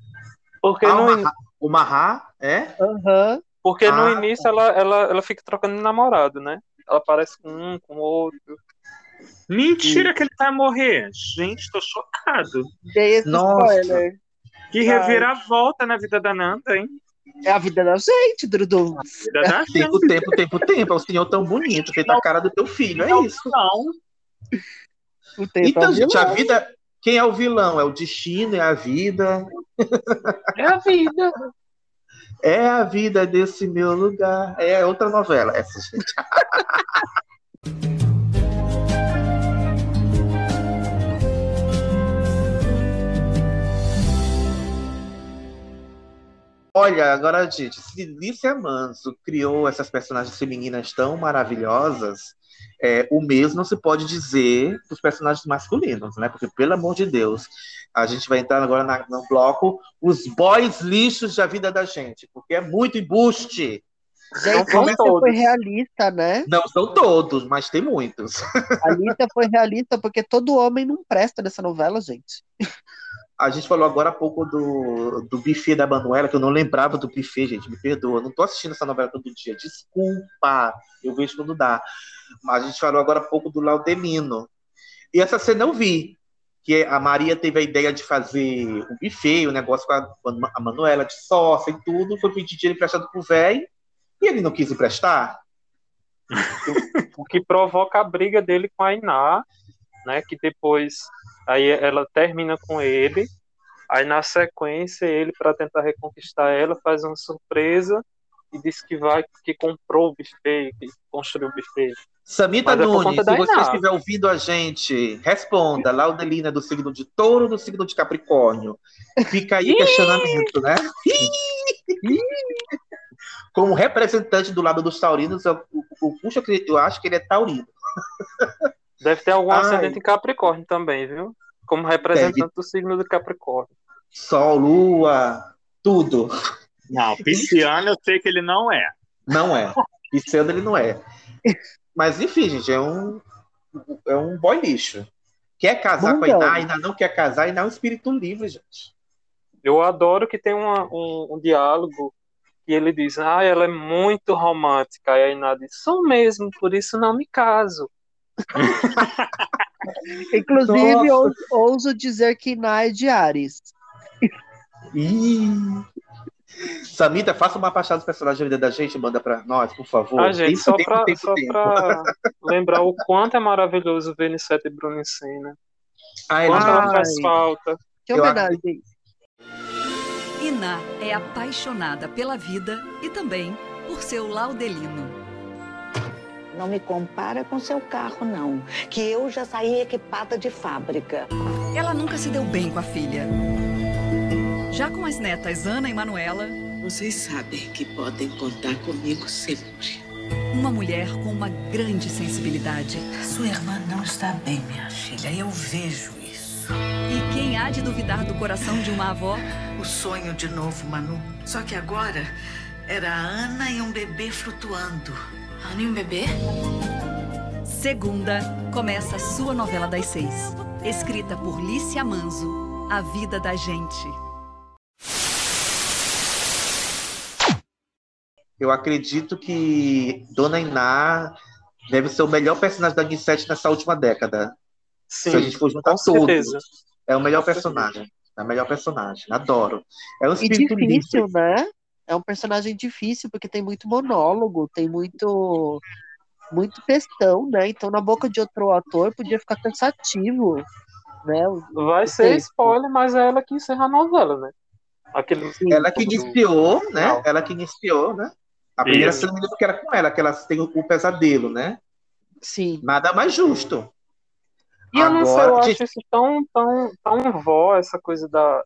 Porque Ah, no, o Mahá, o Mahá, é? Aham. porque no Ah, início ela, ela, ela fica trocando de namorado, né? Ela parece com um, com outro. Mentira que ele vai morrer. Gente, tô chocado. Dei esse Nossa. spoiler. Que reviravolta na vida da Nanda, hein? É a vida da gente, Dudu. Vida da Tempo, tempo, tempo, tempo. É o senhor tão bonito, feito a cara do teu filho, é isso. Não. O tempo Então, é o gente, a vida. Quem é o vilão? É o destino, é a vida. É a vida. <laughs> É a vida desse meu lugar. É outra novela, essa, gente. <laughs> Olha, agora, gente, se Lícia Manso criou essas personagens femininas tão maravilhosas, é, o mesmo não se pode dizer dos personagens masculinos, né? Porque, pelo amor de Deus, a gente vai entrar agora na- no bloco os boys lixos da vida da gente, porque é muito embuste. Gente, são a todos. foi realista, né? Não são todos, mas tem muitos. <laughs> A Alicia foi realista porque todo homem não presta nessa novela, gente. A gente falou agora há pouco do, do buffet da Manuela, que eu não lembrava do buffet, gente, me perdoa. Eu não tô assistindo essa novela todo dia, desculpa. Eu vejo quando dá. Mas a gente falou agora há pouco do Laudemino. E essa cena eu vi, que a Maria teve a ideia de fazer um buffet, um negócio com a, a Manuela de sócia e tudo, foi pedir dinheiro emprestado pro velho, e ele não quis emprestar. O que provoca a briga dele com a Iná, né? Que depois aí ela termina com ele. Aí na sequência ele para tentar reconquistar ela faz uma surpresa e diz que vai que comprou o buffet, que construiu o buffet. Samita Mas é Nunes, se você Iná. estiver ouvindo a gente, responda. Laudelina é do signo de touro ou do signo de Capricórnio? Fica aí questionamento, né? <laughs> Como representante do lado dos taurinos, eu, o Puxa, eu acho que ele é taurino. <laughs> Deve ter algum Ai. ascendente em Capricórnio também, viu? Como representante do signo de Capricórnio. Sol, lua, tudo. Não, pisciano eu sei que ele não é. Não é. Pisciano ele não é. <laughs> Mas enfim, gente, é um, é um boy lixo. Quer casar com a. Iná, ainda não quer casar, Iná é um espírito livre, gente. Eu adoro que tem uma- um, um diálogo que ele diz: Ah, ela é muito romântica. Aí a Iná diz: Sou mesmo, por isso não me caso. <laughs> Inclusive, ouso, ouso dizer que Iná é de Ares. Ih. Samita, faça uma passada dos personagens da vida da gente, manda pra nós, por favor. Ah, gente, Tempo, só tempo, pra, tempo, só tempo. pra <laughs> lembrar o quanto é maravilhoso ver Nissete e Bruno em cena. Ai, Quanto ela Ai. faz falta. Que Eu homenagem. Iná é apaixonada pela vida e também por seu Laudelino. Não me compara com seu carro, não. Que eu já saí equipada de fábrica. Ela nunca se deu bem com a filha. Já com as netas Ana e Manuela, Vocês sabem que podem contar comigo sempre. uma mulher com uma grande sensibilidade. Sua irmã não está bem, minha filha. Eu vejo isso. E quem há de duvidar do coração de uma avó? O sonho de novo, Manu. Só que agora era a Ana e um bebê flutuando. Ana e um bebê? Segunda, começa a sua novela das seis. Escrita por Lícia Manzo, A Vida da Gente. Eu acredito que Dona Iná deve ser o melhor personagem da Guissete nessa última década. Sim, Se a gente for juntar com certeza. todos. É o melhor personagem. A melhor personagem. Adoro. É um E espírito difícil, livre. né? É um personagem difícil, porque tem muito monólogo, tem muito muito textão, né? Então, na boca de outro ator, podia ficar cansativo, né? O- Vai o ser texto. spoiler, mas é ela que encerra a novela, né? Aquele Ela que iniciou, né? Ela que iniciou, né? A primeira Isso. me que era com ela, que ela tem o, o pesadelo, né? Sim. Nada mais justo. E eu não sei, eu Agora, acho isso tão, tão, tão vó, essa coisa da,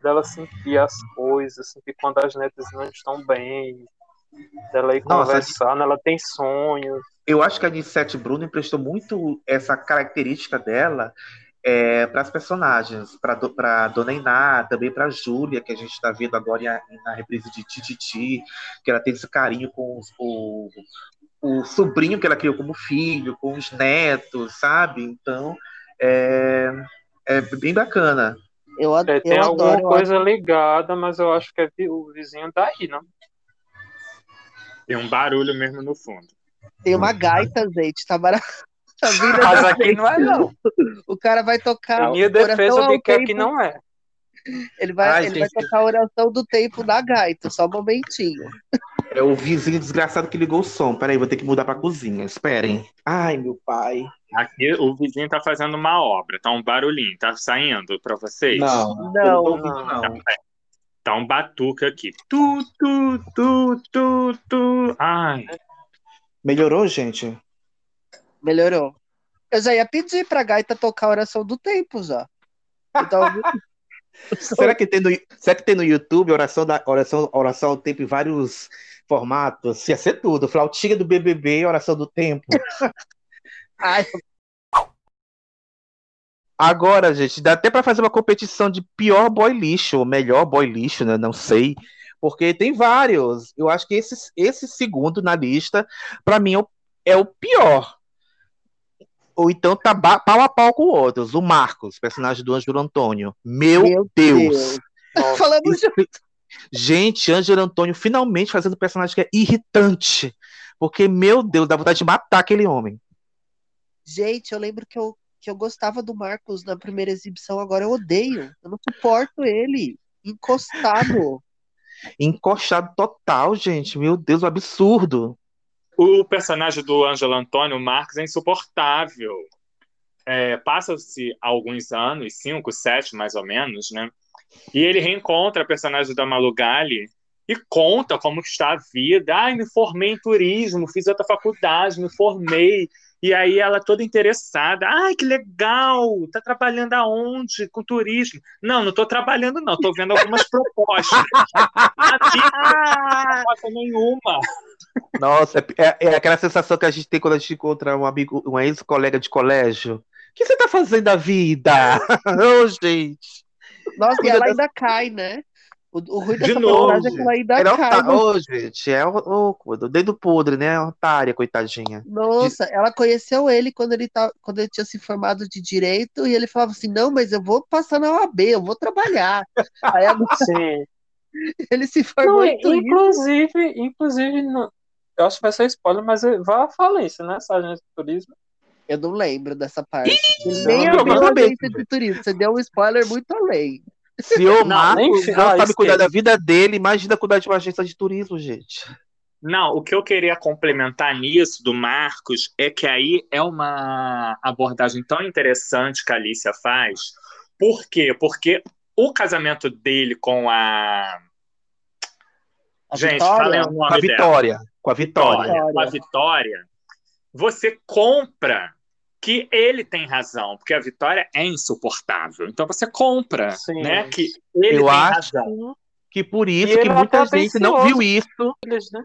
dela sentir as coisas, sentir quando as netas não estão bem, dela ir Nossa, conversar, ela tem sonhos. eu acho que a Gisette Bruno emprestou muito essa característica dela para as personagens, para Dona Iná, também para Júlia, que a gente está vendo agora em- na reprise de Tititi, que ela tem esse carinho com os- o, o sobrinho que ela criou como filho, com os netos, sabe? Então, é, é bem bacana. Eu, ad- É, tem eu alguma adoro, eu coisa ligada, mas eu acho que é o vizinho daí, não? Tem um barulho mesmo no fundo. Tem uma gaita, gente, tá barato. A vida Mas aqui gente. não é, não. O cara vai tocar. Em minha oração defesa, eu ao digo que não é. Ele vai, Ai, ele vai tocar a oração do tempo na gaita, só um momentinho. É o vizinho desgraçado que ligou o som. Peraí, vou ter que mudar pra cozinha. Esperem. Ai, meu pai. Aqui o vizinho tá fazendo uma obra, tá um barulhinho, tá saindo pra vocês? Não, Não, não não. Tá um batuque aqui. Tu, tu, tu, tu, tu. Ai. Melhorou, gente? Melhorou. Eu já ia pedir pra gaita tocar a oração do tempo já. Então, <laughs> Será que tem no, será que tem no YouTube oração, da, oração, oração ao tempo em vários formatos? Ia ser tudo. Flautinha do BBB, oração do tempo. <laughs> ai, Agora, gente, dá até pra fazer uma competição de pior boy lixo, ou melhor boy lixo, né? Não sei. Porque tem vários. Eu acho que esse, esse segundo na lista, pra mim, é o, é o pior. Ou então tá pau a pau com outros. O Marcos, personagem do Ângelo Antônio. Meu, Meu Deus! Deus. <laughs> falando Isso- Gente, Ângelo Antônio finalmente fazendo um personagem que é irritante. Porque, meu Deus, dá vontade de matar aquele homem. Gente, eu lembro que eu, que eu gostava do Marcos na primeira exibição, agora eu odeio. Eu não suporto ele. Encostado. <laughs> Encoxado total, gente. Meu Deus, um absurdo. O personagem do Ângelo Antônio Marques é insuportável. É, Passa-se alguns anos, cinco, sete mais ou menos, né? E ele reencontra a personagem da Malu Gali e conta como está a vida. Ai, me formei em turismo, fiz outra faculdade, me formei. E aí ela toda interessada. Ai, que legal! Tá trabalhando aonde? Com turismo? Não, não tô trabalhando, não. Tô vendo algumas propostas. <laughs> Aqui, não proposta nenhuma. Nossa, é, é aquela sensação que a gente tem quando a gente encontra um amigo, um ex-colega de colégio. O que você tá fazendo da vida? <laughs> Ô, gente. Nossa, e ela ainda cai, né? O, o ruim De dessa novo. personagem é que ela ainda Ela cai. tá... no- Ô, gente, é o, o, o dedo podre, né? Otária, coitadinha. Nossa, ela conheceu ele quando ele, tá, quando ele tinha se formado de direito e ele falava assim: Não, mas eu vou passar na OAB, eu vou trabalhar. <laughs> Aí agora Sim. <laughs> ele se formou Não, em turismo. inclusive, inclusive, não- eu acho que vai ser spoiler, mas vai à falência, né? Essa agência de turismo. Eu não lembro dessa parte. Nem não, a agência de turismo. Você deu um spoiler muito além. Se o Não, nem não ah, sabe cuidar da vida dele, imagina cuidar de uma agência de turismo, gente. Não, o que eu queria complementar nisso do Marcos é que aí é uma abordagem tão interessante que a Alicia faz. Por quê? Porque o casamento dele com a. A Gente, Vitória? falem o Com a nome dela. Vitória. Com a Vitória. Com a Vitória. Você compra que ele tem razão, porque a Vitória é insuportável. Então você compra, Sim. né? Que ele Eu tem acho razão. que por isso que é muita gente não viu isso. Eles, né?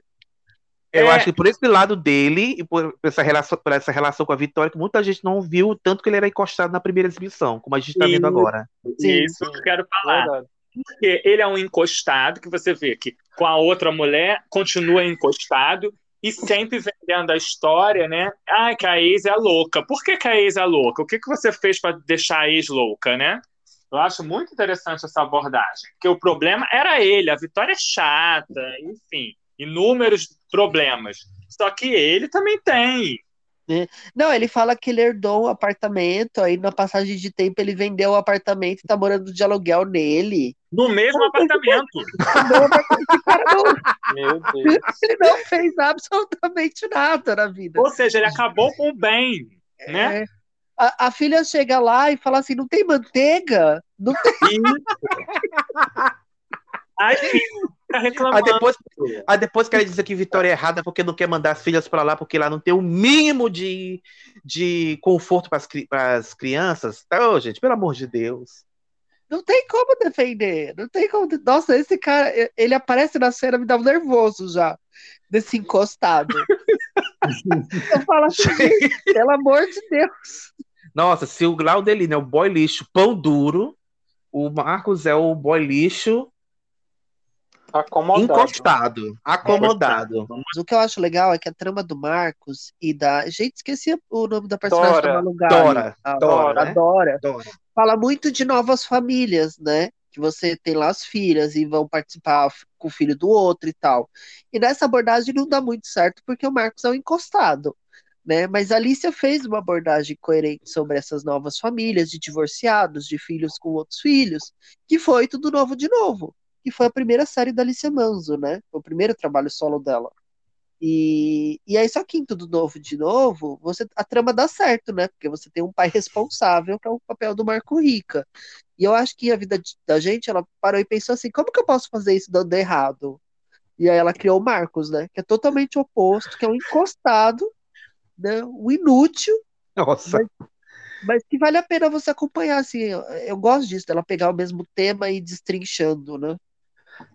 Eu É. acho que por esse lado dele e por essa relação, por essa relação com a Vitória, que muita gente não viu o tanto que ele era encostado na primeira exibição, como a gente está vendo agora. Sim, Isso que eu quero falar. Verdade. Porque ele é um encostado que você vê que com a outra mulher continua encostado e sempre vendendo a história, né? Ah, que a ex é louca. Por que, que a ex é louca? O que, que você fez para deixar a ex louca, né? Eu acho muito interessante essa abordagem. Porque o problema era ele, a Vitória é chata, enfim, inúmeros problemas. Só que ele também tem. Né? Não, ele fala que ele herdou um apartamento, aí na passagem de tempo ele vendeu o apartamento e tá morando de aluguel nele. No mesmo apartamento. <laughs> Meu Deus. Ele não fez absolutamente nada na vida. Ou seja, ele acabou com o bem, né? É. A, a filha chega lá e fala assim: não tem manteiga? Não tem. <laughs> Aí fica reclamando. Aí depois, aí depois quer dizer que Vitória é errada porque não quer mandar as filhas para lá, porque lá não tem o mínimo de, de conforto para as crianças. Ô, gente, pelo amor de Deus. Não tem como defender. Não tem como. Nossa, esse cara, ele aparece na cena, me dá um nervoso já. Desse encostado. <laughs> Eu falo assim, pelo amor de Deus. Nossa, se o Glaudelino é o boy lixo pão duro, o Marcos é o boy lixo Acomodado. encostado, acomodado. Mas o que eu acho legal é que a trama do Marcos e da. Gente, esqueci o nome da personagem Dora. Gali. Dora, A- Dora, a né? Dora. Dora. Fala muito de novas famílias, né? Que você tem lá as filhas e vão participar com o filho do outro e tal. E nessa abordagem não dá muito certo porque o Marcos é um encostado. Né? Mas a Alicia fez uma abordagem coerente sobre essas novas famílias de divorciados, de filhos com outros filhos, que foi tudo novo de novo, que foi a primeira série da Alicia Manzo, né? Foi o primeiro trabalho solo dela. E, e aí, só que em tudo novo de novo, você, a trama dá certo, né? Porque você tem um pai responsável, que é o papel do Marco Rica. E eu acho que a vida de- da gente, ela parou e pensou assim: como que eu posso fazer isso dando errado? E aí ela criou o Marcos, né? Que é totalmente oposto, que é um encostado, né? Um inútil, Nossa. mas que vale a pena você acompanhar, assim. Eu, eu gosto disso, dela pegar o mesmo tema e ir destrinchando, né?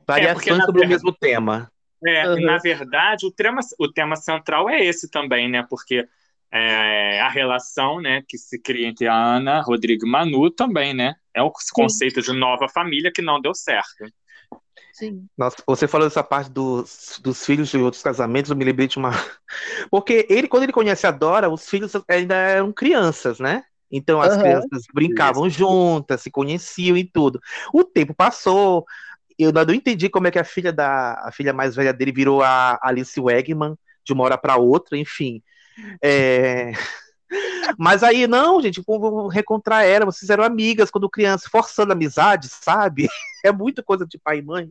Variações na sobre o verdade- mesmo tema. É, Uhum. na verdade, o tema, o tema central é esse também, né? Porque é, a relação né, que se cria entre a Ana, Rodrigo e Manu também, né? É o conceito de nova família que não deu certo. Sim. Nossa, você falou dessa parte dos, dos filhos de outros casamentos, eu me lembrei de uma. <laughs> Porque ele, quando ele conhece a Dora, os filhos ainda eram crianças, né? Então as Aham. crianças brincavam juntas, se conheciam e tudo. O tempo passou, eu não entendi como é que a filha da a filha mais velha dele virou a Alice Wegman de uma hora para outra, enfim. É, <laughs> Mas aí, não, gente, vou reencontrar ela, vocês eram amigas quando criança, forçando amizade, sabe? <laughs> É muita coisa de pai e mãe.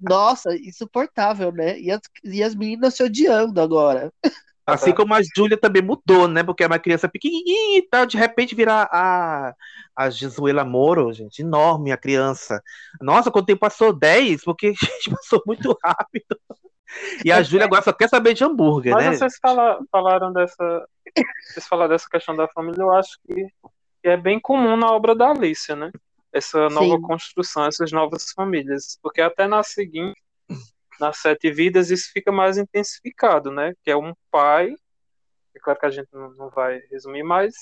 Nossa, insuportável, né? E as, e as meninas se odiando agora. Assim como a Júlia também mudou, né? Porque é uma criança pequenininha e tal, de repente virar a, a Gisuela Moro, gente, enorme a criança. Nossa, quanto tempo passou? 10? Porque, <laughs> gente, passou muito rápido. E a Júlia agora só quer saber de hambúrguer, Mas né? vocês fala- falaram dessa. Vocês falaram dessa questão da família, eu acho que, é bem comum na obra da Alicia, né? Essa nova Sim. construção, essas novas famílias. Porque até na seguinte, nas Sete Vidas, isso fica mais intensificado, né? Que é um pai. É claro que a gente não, vai resumir, mas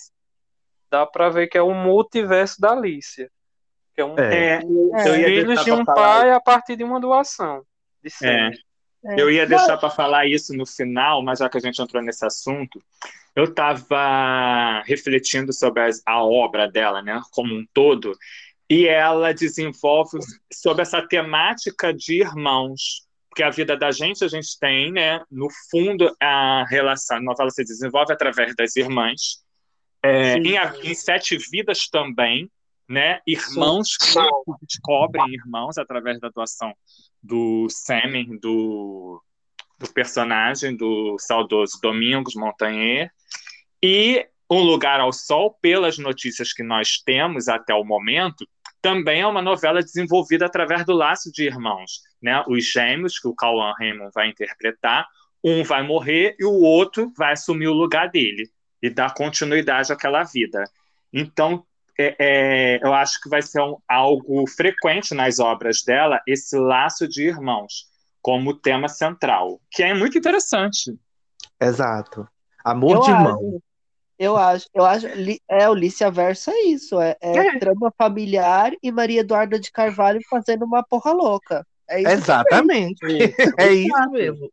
dá pra ver que é um multiverso da Alicia. Que é um É, ia filhos de um falar pai a partir de uma doação. De É. sangue. Eu ia deixar para falar isso no final, mas já que a gente entrou nesse assunto, eu estava refletindo sobre as- a obra dela, né, como um todo, e ela desenvolve sobre essa temática de irmãos, porque a vida da gente a gente tem, né, no fundo a relação, a novela se desenvolve através das irmãs, é, em, em Sete Vidas também, né, irmãos que descobrem irmãos através da atuação do Semen, do, do personagem do saudoso Domingos Montanher, e Um Lugar ao Sol, pelas notícias que nós temos até o momento, também é uma novela desenvolvida através do laço de irmãos. Né? Os gêmeos, que o Cauã Raymond vai interpretar, um vai morrer e o outro vai assumir o lugar dele e dar continuidade àquela vida. Então, é, é, eu acho que vai ser um, algo frequente nas obras dela, esse laço de irmãos, como tema central, que é muito interessante. Exato. Amor Eu de acho. irmão. Eu acho, eu acho, é, o Lícia Verso é isso, é, é trama familiar e Maria Eduarda de Carvalho fazendo uma porra louca. É isso Exatamente. mesmo. <laughs> É isso mesmo.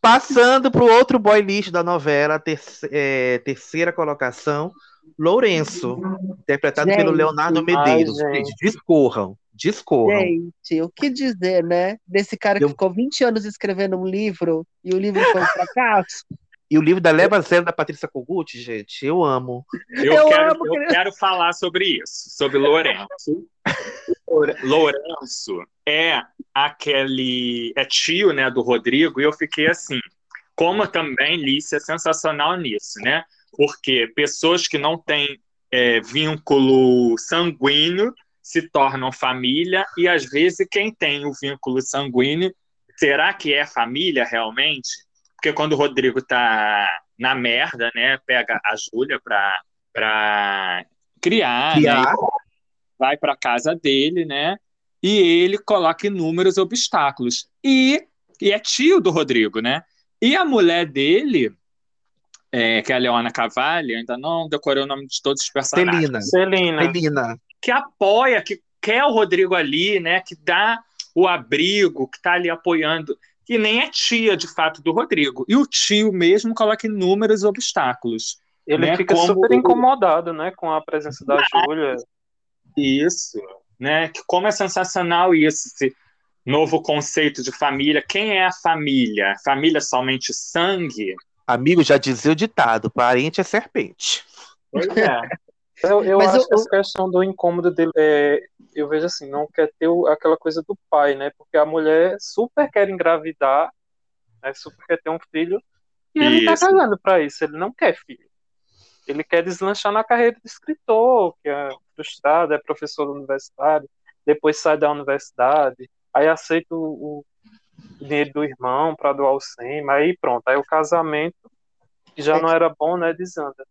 Passando para o outro boy lixo da novela, terce- é, terceira colocação, Lourenço, interpretado pelo Gente. Leonardo Ai, Medeiros. gente. Gente, discorram, discorram. Gente, o que dizer, né? Desse cara que ficou 20 anos escrevendo um livro e o livro foi um fracasso. <laughs> E o livro da Leva Zero da Patrícia Kogut, gente, eu amo. Eu, eu quero, amo, eu quero falar sobre isso, sobre Lourenço. <laughs> <laughs> Lourenço é aquele é tio, né, do Rodrigo, e eu fiquei assim, como também Lícia é sensacional nisso, né? Porque pessoas que não têm é, vínculo sanguíneo se tornam família e às vezes quem tem o vínculo sanguíneo, será que é família realmente? Porque quando o Rodrigo tá na merda, né, pega a Júlia para para criar, criar. Né, vai para casa dele, né? E ele coloca inúmeros obstáculos. E, e é tio do Rodrigo, né? E a mulher dele, é, que é a Leona Cavalli, ainda não decorei o nome de todos os personagens. Celina. Celina. Que apoia, que quer o Rodrigo ali, né? Que dá o abrigo, que está ali apoiando, que nem é tia, de fato, do Rodrigo. E o tio mesmo coloca inúmeros obstáculos. Ele né, fica como... super incomodado, né, com a presença da Júlia. Isso, né? Que como é sensacional isso, esse novo conceito de família. Quem é a família? Família somente sangue? Amigo, já dizia o ditado, parente é serpente. Pois é. <laughs> Eu, eu acho eu, que essa questão do incômodo dele, é, eu vejo assim, não quer ter aquela coisa do pai, né? Porque a mulher super quer engravidar, né? super quer ter um filho, e isso. ele tá casando para isso, ele não quer filho. Ele quer deslanchar na carreira de escritor, que é frustrado, é professor universitário, depois sai da universidade, aí aceita o, o dinheiro do irmão para doar o SEM, aí pronto, aí o casamento, que já é. não era bom, né, desanda.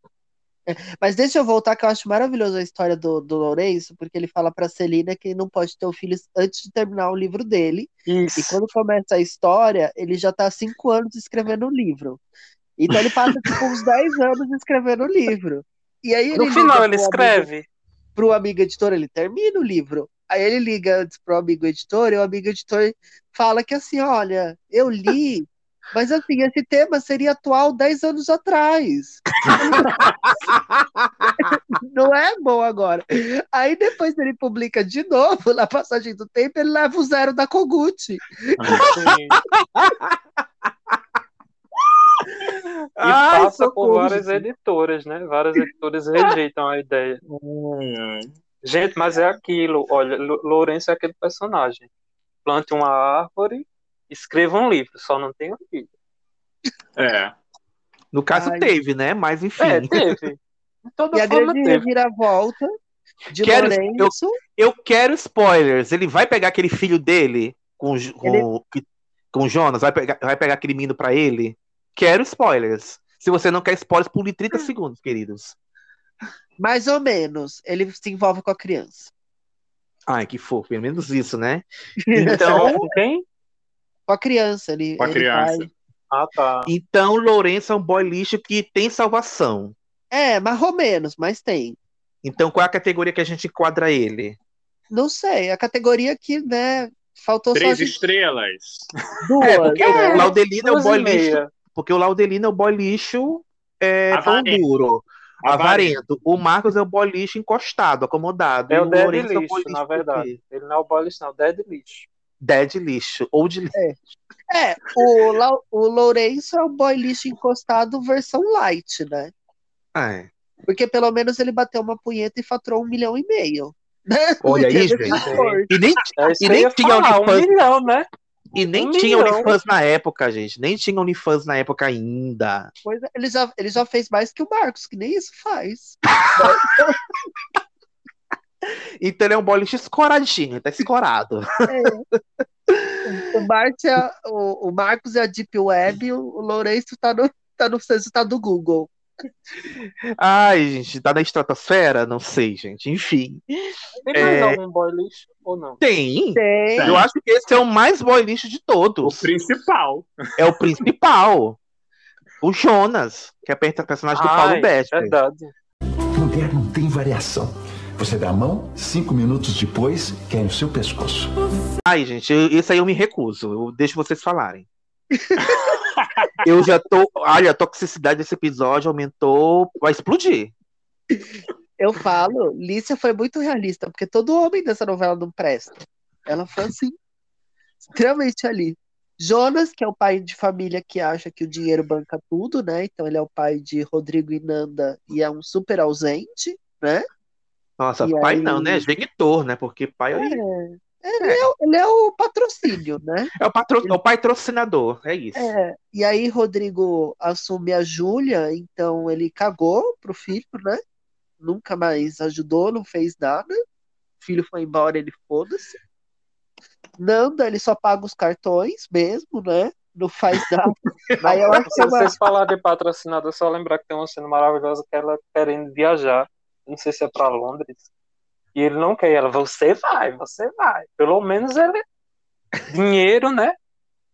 É, mas deixa eu voltar, que eu acho maravilhoso a história do, do Lourenço, porque ele fala para Celina que ele não pode ter o filho antes de terminar o livro dele. Isso. E quando começa a história, ele já está há cinco anos escrevendo o livro. Então ele passa tipo, uns 10 anos escrevendo o livro. E aí no final ele escreve. Para o amigo editor, ele termina o livro. Aí ele liga antes pro amigo editor, e o amigo editor fala que assim, olha, eu li, <laughs> mas assim, esse tema seria atual 10 anos atrás. <laughs> Não é bom agora. Aí depois ele publica de novo, na passagem do tempo, ele leva o zero da Kogut. <laughs> E Ai, passa por várias editoras, né? Várias editoras rejeitam a ideia. Gente, mas é aquilo. Olha, Lourenço é aquele personagem. Plante uma árvore, escreva um livro, só não tem filho. É. No caso Ai. teve, né? Mas enfim. É, teve. Toda e a grande reviravolta de quero, Lourenço... Eu, eu quero spoilers. Ele vai pegar aquele filho dele com, com, ele... com Jonas, vai pegar, vai pegar aquele menino pra ele. Quero spoilers. Se você não quer spoilers, pule 30 segundos, queridos. Mais ou menos. Ele se envolve com a criança. Ai, que fofo. Pelo menos isso, né? <laughs> Então. Quem? Com a criança. Ele, com a criança. Vai... Ah, tá. Então, Lourenço é um boy lixo que tem salvação. É, mais ou menos, mas tem. Então, qual é a categoria que a gente enquadra ele? Não sei. A categoria que, né, faltou Três só. Três estrelas. Duas. É, porque é, o Laudelino é o boy lixo. Porque o Laudelino é o boy lixo é, tão duro. Avarento. O Marcos é o boy lixo encostado, acomodado. É o, o dead lixo, é o na verdade. Ele não é o boy lixo, não, é dead lixo. Dead lixo, ou de lixo. É, é o, La, o Lourenço é o boy lixo encostado versão light, né? Ah, é. Porque pelo menos ele bateu uma punheta e faturou um milhão e meio. Né? Olha <laughs> aí, gente. E nem, é e nem tinha falar, um milhão, né? E nem um tinha milhão. OnlyFans na época, gente. Nem tinha OnlyFans na época ainda. Pois é, ele já, ele já fez mais que o Marcos, que nem isso faz. <laughs> então ele é um boliche escoradinho, tá escorado. É. O, Marcos é, o, o, Marcos é a Deep Web, o Lourenço tá no, tá no tá do Google. <laughs> Ai, gente, tá na estratosfera? Não sei, gente. Enfim. Tem mais é... algum boy lixo ou não? Tem. Tem. Eu acho que esse é o mais boy lixo de todos. O principal. É o principal. o Jonas, que é a personagem do Ai, Paulo Best. Verdade. Mulher não tem variação. Você dá a mão, cinco minutos depois, quer o seu pescoço. Ai, gente, isso aí eu me recuso. Eu deixo vocês falarem. <laughs> eu já tô. Olha, a toxicidade desse episódio aumentou. Vai explodir. Eu falo, Lícia foi muito realista, porque todo homem dessa novela não presta. Ela foi assim, extremamente ali. Jonas, que é o pai de família que acha que o dinheiro banca tudo, né? Então ele é o pai de Rodrigo e Nanda e é um super ausente, né? Nossa, E pai aí- não, né? Genitor, né? Porque pai é, É, ele, é, o- ele é o patrocínio, né? <laughs> é o, patro... é o patrocinador, é isso. É, e aí Rodrigo assume a Júlia, então ele cagou pro filho, né? Nunca mais ajudou, não fez nada. O filho foi embora, ele foda-se. Nanda, ele só paga os cartões mesmo, né? Não faz nada. <laughs> Aí eu acho que Se é uma- vocês falarem de patrocinador, só lembrar que tem uma cena maravilhosa que ela querendo viajar. Não sei se é pra Londres. E ele não quer. Ela, você vai, você vai. Pelo menos ele. Dinheiro, né?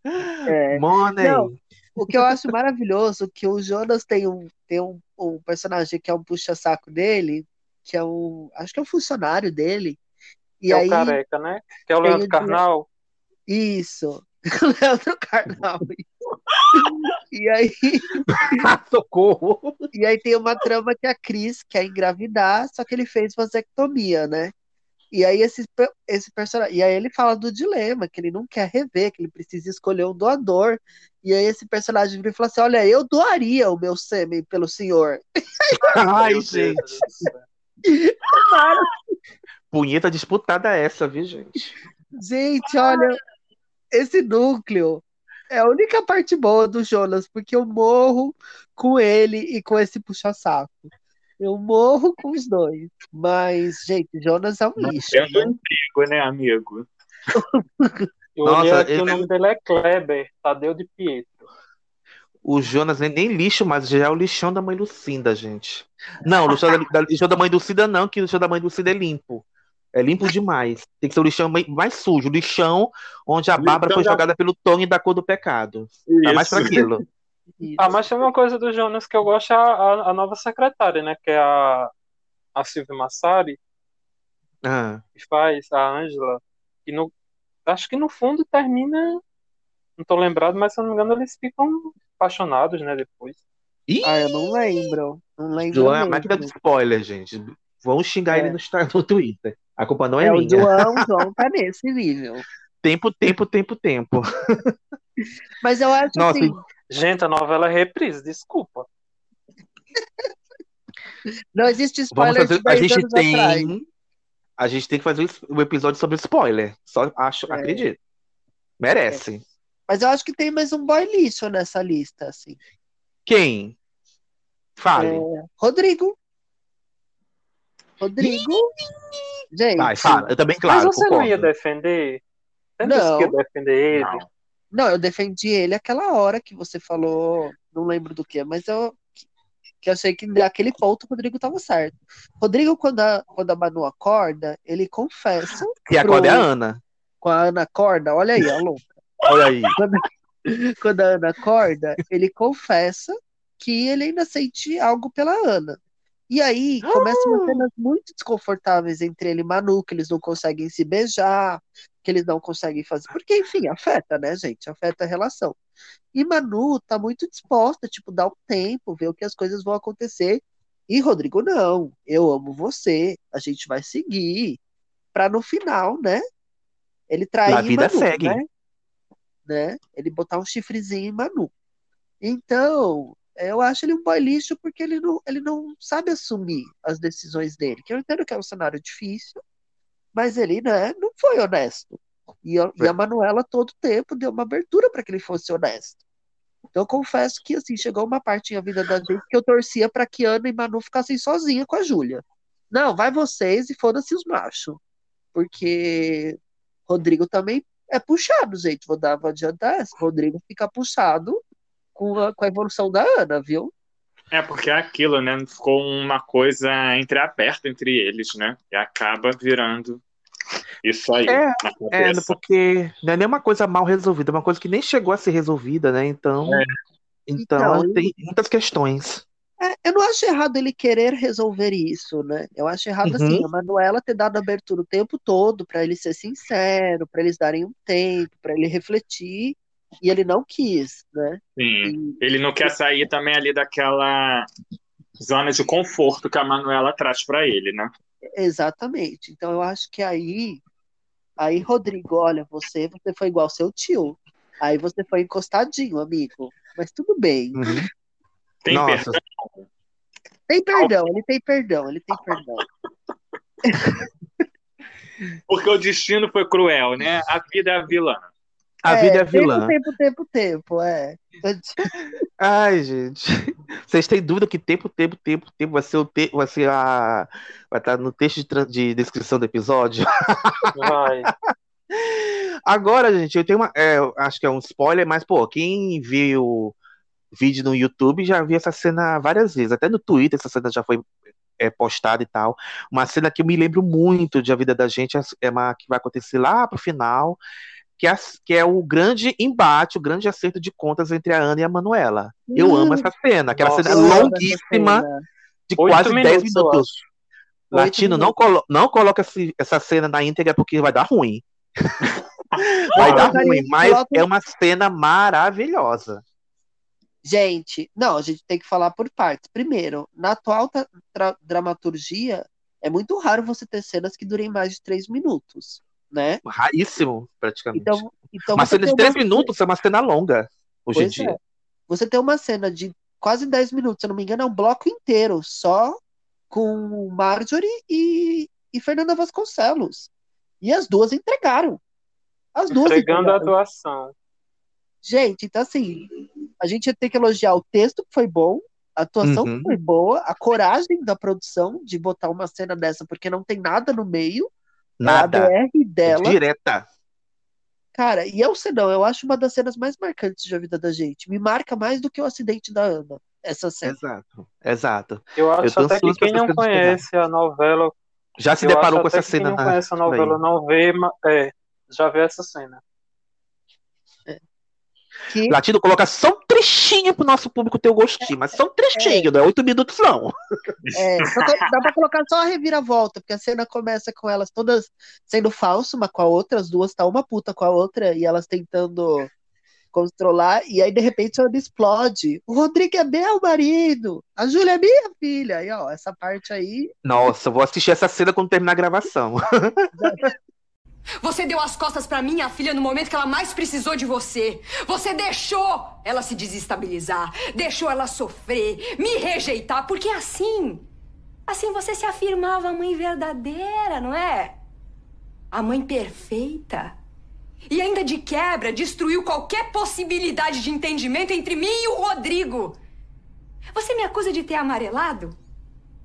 É. Money. Não, o que eu acho maravilhoso é que o Jonas tem um, tem um, um personagem que é um puxa-saco dele, que é um. Acho que é um funcionário dele. E que é aí. o careca, né? Que é o <laughs> Leandro Carnal. Isso. Leandro Carnal. E aí. <laughs> Socorro! E aí tem uma trama que a Cris quer engravidar, só que ele fez vasectomia, né? E aí esse, esse personagem. E aí ele fala do dilema, que ele não quer rever, que ele precisa escolher um doador. E aí esse personagem vira e fala assim: olha, eu doaria o meu sêmen pelo senhor. <laughs> Ai, gente. céu. Punheta disputada essa, viu, gente? Gente, olha, esse núcleo é a única parte boa do Jonas, porque eu morro com ele e com esse puxa-saco. Eu morro com os dois. Mas, gente, Jonas é um lixo. Tendo né? emprego, né, amigo? Eu Nossa, olhei aqui, ele- o nome dele é Kleber, Tadeu de Pietro. O Jonas nem, nem lixo, mas já é o lixão da mãe Lucinda, gente. Não, o lixão da, da- lixão da mãe Lucinda não, que o lixão da mãe Lucinda é limpo. É limpo demais. Tem que ser o lixão mai- mais sujo, o lixão onde a Bárbara foi da- jogada pelo Tony da cor do pecado. Tá mais pra Isso. <laughs> Ah, mas tem uma coisa do Jonas que eu gosto, é a, a, a nova secretária, né? Que é a, a Silvia Massari, Ah. que faz a Ângela. E no, acho que no fundo termina. Não tô lembrado, mas se eu não me engano, eles ficam apaixonados, né? Depois. Ih, Ah, eu não lembro. Não lembro João é a mesmo. máquina de spoiler, gente. Vão xingar É. ele no, no Twitter. A culpa não é, É, o minha. João, o <laughs> João tá nesse nível. Tempo, tempo, tempo, tempo. Mas eu acho Nossa, assim, Gente, a novela é reprise, desculpa. não existe spoiler fazer. de A 10 gente anos atrás. tem. A gente tem que fazer o episódio sobre spoiler. Só acho, É. acredito. Merece. Mas eu acho que tem mais um boy lixo nessa lista, assim. Quem? Fale. É, Rodrigo. Rodrigo. Gente. Vai, fala. Eu também, claro, mas você não ia concordo. defender? Você não disse Não. que ia defender ele? Não. Não, eu defendi ele aquela hora que você falou, não lembro do que, mas eu que eu achei que naquele ponto o Rodrigo tava certo. Rodrigo, quando a, quando a Manu acorda, ele confessa. Que a pro- corda é a Ana. Com a Ana acorda, olha aí, ó, louca. Olha aí. Quando, quando a Ana acorda, ele confessa que ele ainda sente algo pela Ana. E aí começam umas cenas muito desconfortáveis entre ele e Manu, que eles não conseguem se beijar, que eles não conseguem fazer. Porque, enfim, afeta, né, gente? Afeta a relação. E Manu tá muito disposta, tipo, dar um tempo, ver o que as coisas vão acontecer. E Rodrigo, não, eu amo você, a gente vai seguir. Pra no final, né? Ele trair A vida Manu, segue. né? né? Ele botar um chifrezinho em Manu. Então, eu acho ele um boy lixo porque ele não, ele não sabe assumir as decisões dele. Que eu entendo que é um cenário difícil, mas ele, né, não foi honesto. E a, e a Manuela todo tempo deu uma abertura para que ele fosse honesto. Então, eu confesso que assim chegou uma parte na vida da gente que eu torcia para que Ana e Manu ficassem sozinhas com a Júlia. Não, vai vocês e foda-se os machos. Porque Rodrigo também é puxado, gente. Vou dar, vou adiantar essa. Rodrigo fica puxado com a, com a evolução da Ana, viu? É, porque é aquilo, né? Ficou uma coisa entreaberta entre eles, né? E acaba virando isso aí. É, É, porque não é nem uma coisa mal resolvida, é uma coisa que nem chegou a ser resolvida, né? Então, É. então, Então, tem muitas questões. É, eu não acho errado ele querer resolver isso, né? Eu acho errado assim, Uhum. a Manuela ter dado abertura o tempo todo para ele ser sincero, para eles darem um tempo, para ele refletir, e ele não quis, né? Sim. Ele não quer sair também ali daquela zona de conforto que a Manuela traz pra ele, né? Exatamente. Então eu acho que aí, aí Rodrigo, olha, você, você foi igual seu tio. Aí você foi encostadinho, amigo. Mas tudo bem. Uhum. Tem Nossa. perdão? Tem perdão, ele tem perdão, ele tem perdão. <laughs> Porque o destino foi cruel, né? A vida é a vilã. A vida é vilã. Tempo, tempo, tempo, tempo, é. <laughs> Ai, gente. <laughs> Vocês têm dúvida que tempo, tempo, tempo, tempo vai ser o te... vai ser a vai estar no texto de, tran- de descrição do episódio? Vai. <laughs> Agora, gente, eu tenho uma, é, acho que é um spoiler, mas pô, quem viu vídeo no YouTube já viu essa cena várias vezes, até no Twitter essa cena já foi é, postada e tal. Uma cena que eu me lembro muito de A Vida da Gente é- é uma que vai acontecer lá pro final, que é, a- que é o grande embate, o grande acerto de contas entre a Ana e a Manuela. Eu Hum. amo essa cena, aquela Nossa, cena longuíssima, cena. de Oito quase 10 minutos. Latino, não, colo não coloca esse- essa cena na íntegra porque vai dar ruim. <laughs> vai dar ruim, mas é uma cena maravilhosa. Gente, não, a gente tem que falar por partes. Primeiro, na atual dramaturgia, é muito raro você ter cenas que durem mais de três minutos, né? Raríssimo, praticamente. Então, então uma cena de tem uma três minutos é uma cena longa, hoje em Pois dia. é. Você tem uma cena de quase 10 minutos, se eu não me engano, é um bloco inteiro, só com Marjorie e, e Fernanda Vasconcelos. E as duas entregaram. As duas Entregando a entregaram. atuação. Gente, então assim, a gente ia ter que elogiar o texto, que foi bom, a atuação Uhum. que foi boa, a coragem da produção de botar uma cena dessa, porque não tem nada no meio. Nada. É a BR dela. Direta. Cara, e é o senão, eu acho uma das cenas mais marcantes da vida da gente. Me marca mais do que o acidente da Ana, essa cena. Exato, exato. Eu acho tô até que quem não conhece a novela. Já se eu deparou com essa que quem cena não na- conhece a aí. novela não vê, é, já vê essa cena. Latino coloca só um trechinho pro nosso público ter o gostinho, mas um trechinho, não é oito minutos, não. É, dá pra colocar só a reviravolta, porque a cena começa com elas todas sendo falso uma com a outra, as duas tá uma puta com a outra, e elas tentando controlar, e aí de repente ela explode. O Rodrigo é meu marido, a Júlia é minha filha. E ó, essa parte aí. Nossa, vou assistir essa cena quando terminar a gravação. <laughs> Você deu as costas pra minha filha no momento que ela mais precisou de você. Você deixou ela se desestabilizar, deixou ela sofrer, me rejeitar, porque assim, assim você se afirmava a mãe verdadeira, não é? A mãe perfeita. E ainda de quebra destruiu qualquer possibilidade de entendimento entre mim e o Rodrigo. Você me acusa de ter amarelado?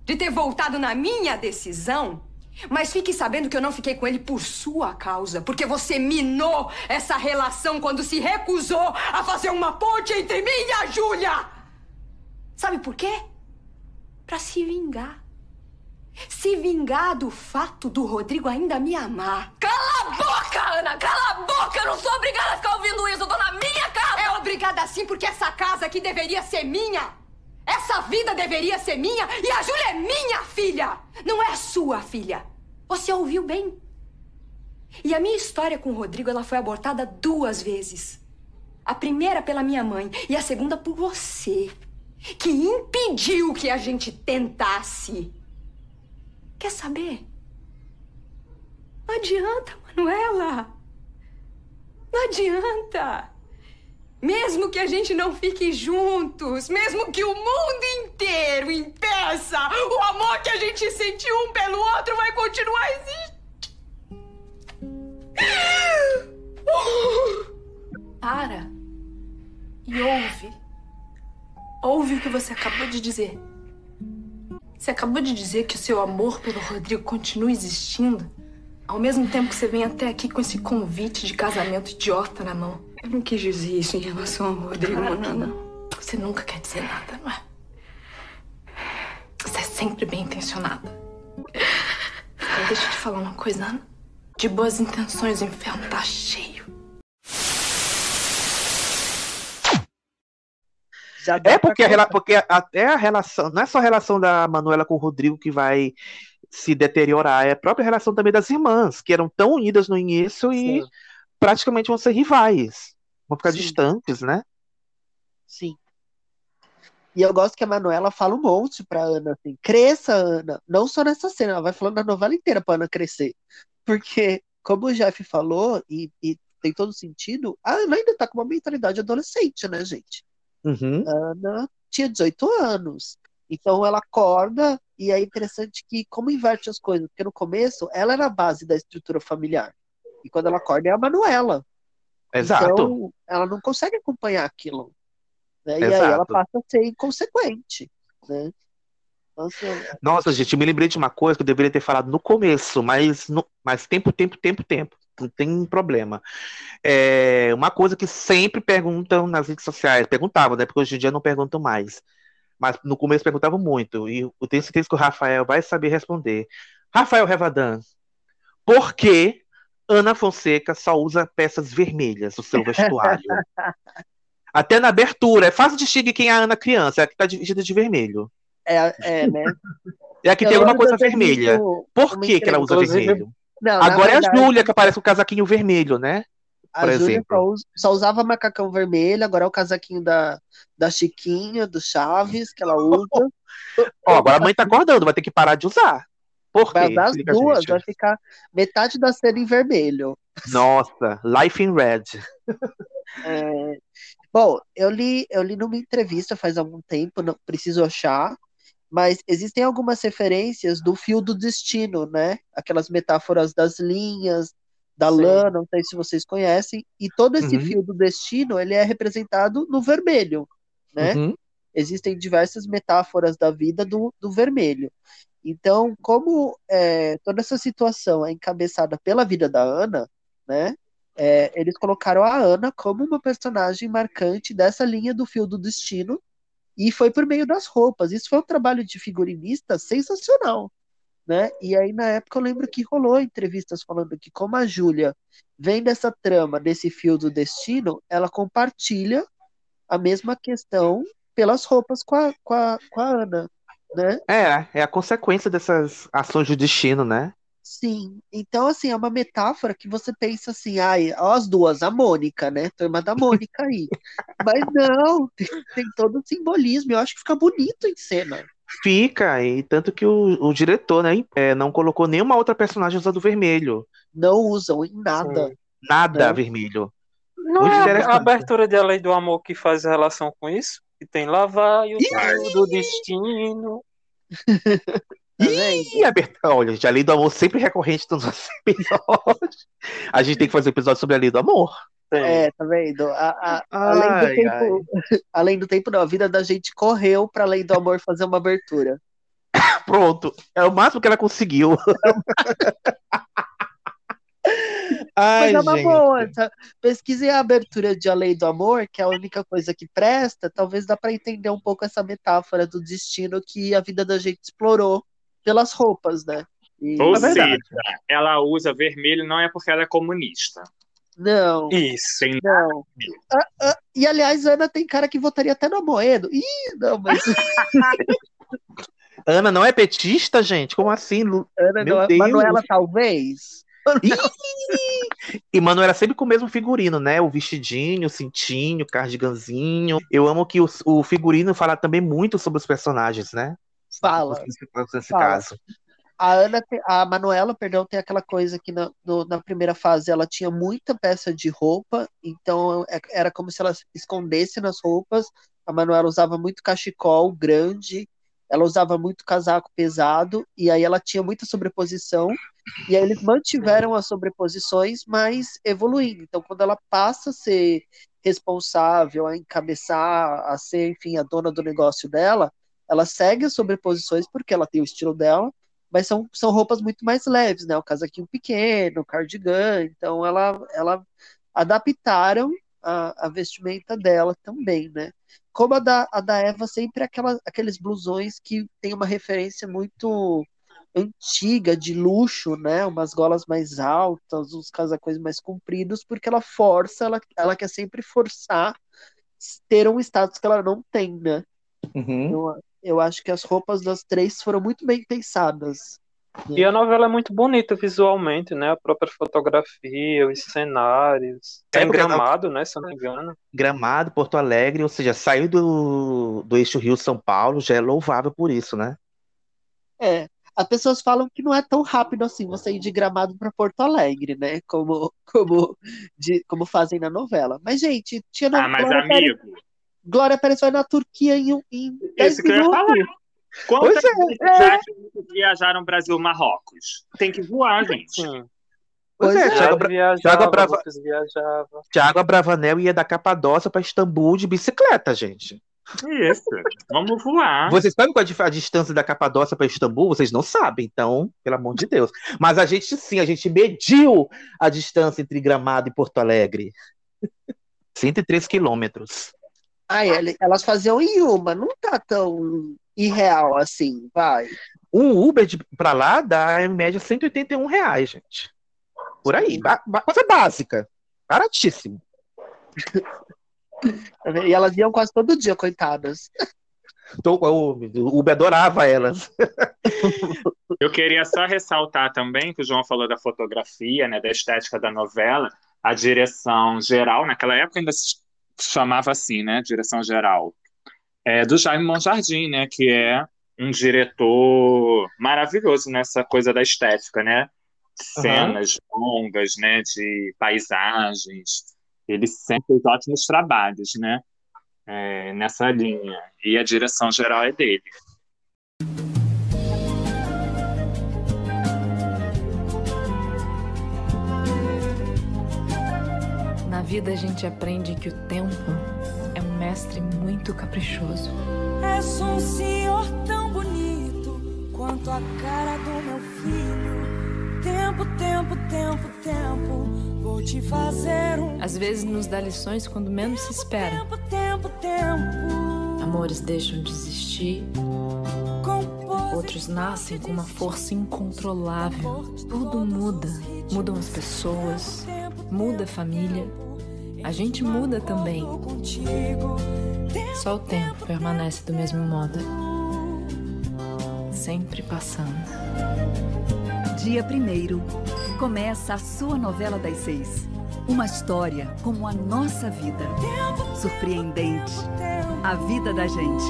De ter voltado na minha decisão? Mas fique sabendo que eu não fiquei com ele por sua causa, porque você minou essa relação quando se recusou a fazer uma ponte entre mim e a Júlia. Sabe por quê? Pra se vingar. Se vingar do fato do Rodrigo ainda me amar. Cala a boca, Ana! Cala a boca! Eu não sou obrigada a ficar ouvindo isso! Eu tô na minha casa! É obrigada sim, porque essa casa aqui deveria ser minha! Essa vida deveria ser minha e a Júlia é minha filha! Não é sua filha! Você ouviu bem? E a minha história com o Rodrigo, ela foi abortada duas vezes. A primeira pela minha mãe e a segunda por você, que impediu que a gente tentasse. Quer saber? Não adianta, Manuela. Não adianta. Mesmo que a gente não fique juntos, mesmo que o mundo inteiro impeça, o amor que a gente sentiu um pelo outro vai continuar existindo. Para e ouve. Ouve o que você acabou de dizer. Você acabou de dizer que o seu amor pelo Rodrigo continua existindo, ao mesmo tempo que você vem até aqui com esse convite de casamento idiota na mão. Eu não quis dizer isso em relação ao Rodrigo, Manana. não. Você nunca quer dizer nada, não é? Você é sempre bem intencionada. Agora, deixa eu te falar uma coisa, Ana. De boas intenções, o inferno tá cheio. É porque, a, porque até a relação, não é só a relação da Manuela com o Rodrigo que vai se deteriorar, é a própria relação também das irmãs, que eram tão unidas no início e praticamente vão ser rivais. Vão ficar Sim. distantes, né? Sim. E eu gosto que a Manuela fala um monte pra Ana, assim, cresça, Ana. Não só nessa cena, ela vai falando a novela inteira pra Ana crescer. Porque, como o Jeff falou, e, e tem todo sentido, a Ana ainda tá com uma mentalidade adolescente, né, gente? Uhum. A Ana tinha 18 anos. Então ela acorda e é interessante que como inverte as coisas, porque no começo ela era a base da estrutura familiar. E quando ela acorda é a Manuela. Exato. Então ela não consegue acompanhar aquilo. Né? E aí ela passa a ser inconsequente. Né? Nossa, Nossa, gente, me lembrei de uma coisa que eu deveria ter falado no começo, mas, no, mas tempo, tempo, tempo, tempo. Não tem problema. É, uma coisa que sempre perguntam nas redes sociais, perguntavam, né? Porque hoje em dia não perguntam mais. Mas no começo perguntavam muito, e eu tenho certeza que o Rafael vai saber responder. Rafael Revadan, por que Ana Fonseca só usa peças vermelhas no seu vestuário? <laughs> Até na abertura, é fácil de distinguir quem é a Ana criança, é a que está vestida de vermelho. é, é, né? É a que Eu tem alguma coisa vermelha. visto Por que, que ela usa vermelho? Não, Agora é verdade- a Júlia que aparece com o casaquinho vermelho, né? A Por Júlia exemplo. só, us- só usava macacão vermelho, agora é o casaquinho da, da Chiquinha, do Chaves, que ela usa. <laughs> Ó, agora a mãe tá acordando, vai ter que parar de usar. Por quê? Vai das duas, gente. vai ficar metade da cena em vermelho. Nossa, Life in Red. <laughs> É, Bom, eu li, eu li numa entrevista faz algum tempo, não preciso achar, mas existem algumas referências do fio do destino, né? Aquelas metáforas das linhas, da Sim. lã, não sei se vocês conhecem, e todo esse Uhum. fio do destino, ele é representado no vermelho, né? Uhum. Existem diversas metáforas da vida do, do vermelho. Então, como é, toda essa situação é encabeçada pela vida da Ana, né? é, eles colocaram a Ana como uma personagem marcante dessa linha do fio do destino, e foi por meio das roupas. Isso foi um trabalho de figurinista sensacional, né? E aí, na época, eu lembro que rolou entrevistas falando que, como a Júlia vem dessa trama, desse fio do destino, ela compartilha a mesma questão pelas roupas com a, com a, com a Ana, né? É, é a consequência dessas ações do destino, né? Sim, então assim, é uma metáfora que você pensa assim, ai, ó as duas, a Mônica, né? Turma da Mônica aí. <laughs> Mas não, tem, tem todo o simbolismo, eu acho que fica bonito em cena. Fica, e tanto que o, o diretor, né, é, não colocou nenhuma outra personagem usando vermelho. Não usam em nada. Nada Né? vermelho. Não Muito é a abertura de A Lei do Amor que faz relação com isso? Que tem lavar e o fio do destino. <laughs> Ih, aberta- olha, gente, a lei do amor sempre recorrente nos nossos <laughs> episódios. A gente tem que fazer um episódio sobre a lei do amor. É, tá vendo? A- a- além do Ai, <laughs> tempo, além do tempo, não, a vida da gente correu para além do amor fazer uma abertura. Pronto, é o máximo que ela conseguiu. Ai, Mas é uma gente. boa. tá? Pesquise a abertura de A Lei do Amor, que é a única coisa que presta. Talvez dá para entender um pouco essa metáfora do destino que a vida da gente explorou pelas roupas, né? E- Ou É seja, ela usa vermelho não é porque ela é comunista. Não. Isso. Tem Não. Ah, ah, e aliás, Ana tem cara que votaria até no Amoedo. Ih, não, mas <laughs> Ana não é petista, gente? Como assim? Lu- Ana Meu não é. Deus. Manuela, talvez. <laughs> E Manoela sempre com o mesmo figurino, né? O vestidinho, o cintinho, o cardiganzinho. Eu amo que o, o figurino fala também muito sobre os personagens, né? Fala. Nesse Fala. caso. A Ana, te- a Manuela, perdão, tem aquela coisa que na, no- na primeira fase ela tinha muita peça de roupa, então é- era como se ela se escondesse nas roupas. A Manuela usava muito cachecol grande, ela usava muito casaco pesado, e aí ela tinha muita sobreposição. E aí eles mantiveram as sobreposições, mas evoluindo. Então, quando ela passa a ser responsável, a encabeçar, a ser, enfim, a dona do negócio dela, ela segue as sobreposições porque ela tem o estilo dela, mas são, são roupas muito mais leves, né? O casaquinho pequeno, o cardigan, então ela, ela adaptaram a, a vestimenta dela também, né? Como a da, a da Eva sempre aquela, aqueles blusões que tem uma referência muito antiga, de luxo, né? Umas golas mais altas, uns casacões mais compridos, porque ela força, ela, ela quer sempre forçar ter um status que ela não tem, né? Uhum. Eu, eu acho que as roupas das três foram muito bem pensadas. E a novela é muito bonita visualmente, né? A própria fotografia, os cenários. É ela- gramado, né? Se eu não me engano. Gramado, Porto Alegre, ou seja, saiu do, do eixo Rio-São Paulo, já é louvável por isso, né? É. as pessoas falam que não é tão rápido assim você ir de Gramado para Porto Alegre, né? Como, como, de, como fazem na novela. Mas, gente, tinha Ah, mas Glória amigo, Pérez, Glória Pérez foi na Turquia em, um- em 10 isso que eu ia minutos. falar. Quantas Pois é, vezes é. viajaram Brasil-Marrocos? Tem que voar, gente. Pois é, Thiago, Bra- viajava, Thiago, Brava- viajava. Thiago Abravanel ia da Capadócia para Istambul de bicicleta, gente. Isso, vamos voar. Vocês sabem qual é a distância da Capadócia para Istambul? Vocês não sabem, então, pelo amor de Deus. Mas a gente sim, a gente mediu a distância entre Gramado e Porto Alegre. <laughs> 103 quilômetros. Ai, ele- elas faziam em uma, não tá tão irreal assim, vai. Um Uber de, pra lá dá em média 181 reais, gente. Por aí. Ba- ba- coisa básica. Baratíssimo. E elas iam quase todo dia, coitadas. Então, o o Uber adorava elas. <laughs> Eu queria só ressaltar também que o João falou da fotografia, né, da estética da novela, a direção geral, naquela época ainda se chamava assim, né, direção geral, é do Jaime Monjardim, né, que é um diretor maravilhoso nessa coisa da estética, né, cenas longas, né, de paisagens, ele sempre fez ótimos trabalhos, né, é, nessa linha, e a direção geral é dele. Na vida a gente aprende que o tempo mestre muito caprichoso. És um senhor tão bonito quanto a cara do meu filho. Tempo, tempo, tempo, tempo, vou te fazer um Às vezes nos dá lições quando menos se espera. tempo, tempo, tempo. Amores deixam de existir. Outros nascem com uma força incontrolável. Tudo muda. Mudam as pessoas, muda a família. A gente muda também. Só o tempo permanece do mesmo modo. Sempre passando. Dia 1 começa a sua novela das seis. Uma história como a nossa vida. Surpreendente. A vida da gente.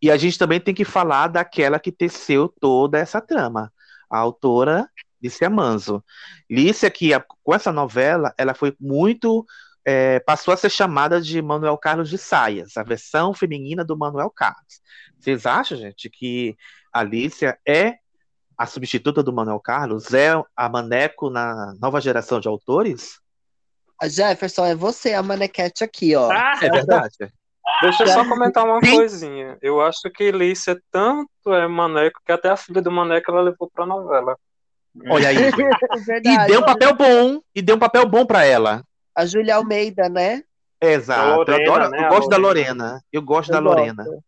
E a gente também tem que falar daquela que teceu toda essa trama, a autora Lícia Manzo. Lícia, que a- com essa novela, ela foi muito. é, passou a ser chamada de Manuel Carlos de Saias, a versão feminina do Manuel Carlos. Vocês acham, gente, que a Lícia é a substituta do Manuel Carlos? É a Maneco na nova geração de autores? A Jefferson, é você a manequete aqui, ó. É verdade. Deixa eu só comentar uma coisinha. Eu acho que Lícia tanto é maneco que até a filha do maneco ela levou pra novela. Olha aí. <laughs> E Verdade. deu um papel bom, e deu um papel bom para ela. A Júlia Almeida, né? Exato. Lorena, eu adoro, né, eu gosto da Lorena. Lorena. Eu gosto Eu da Lorena. gosto.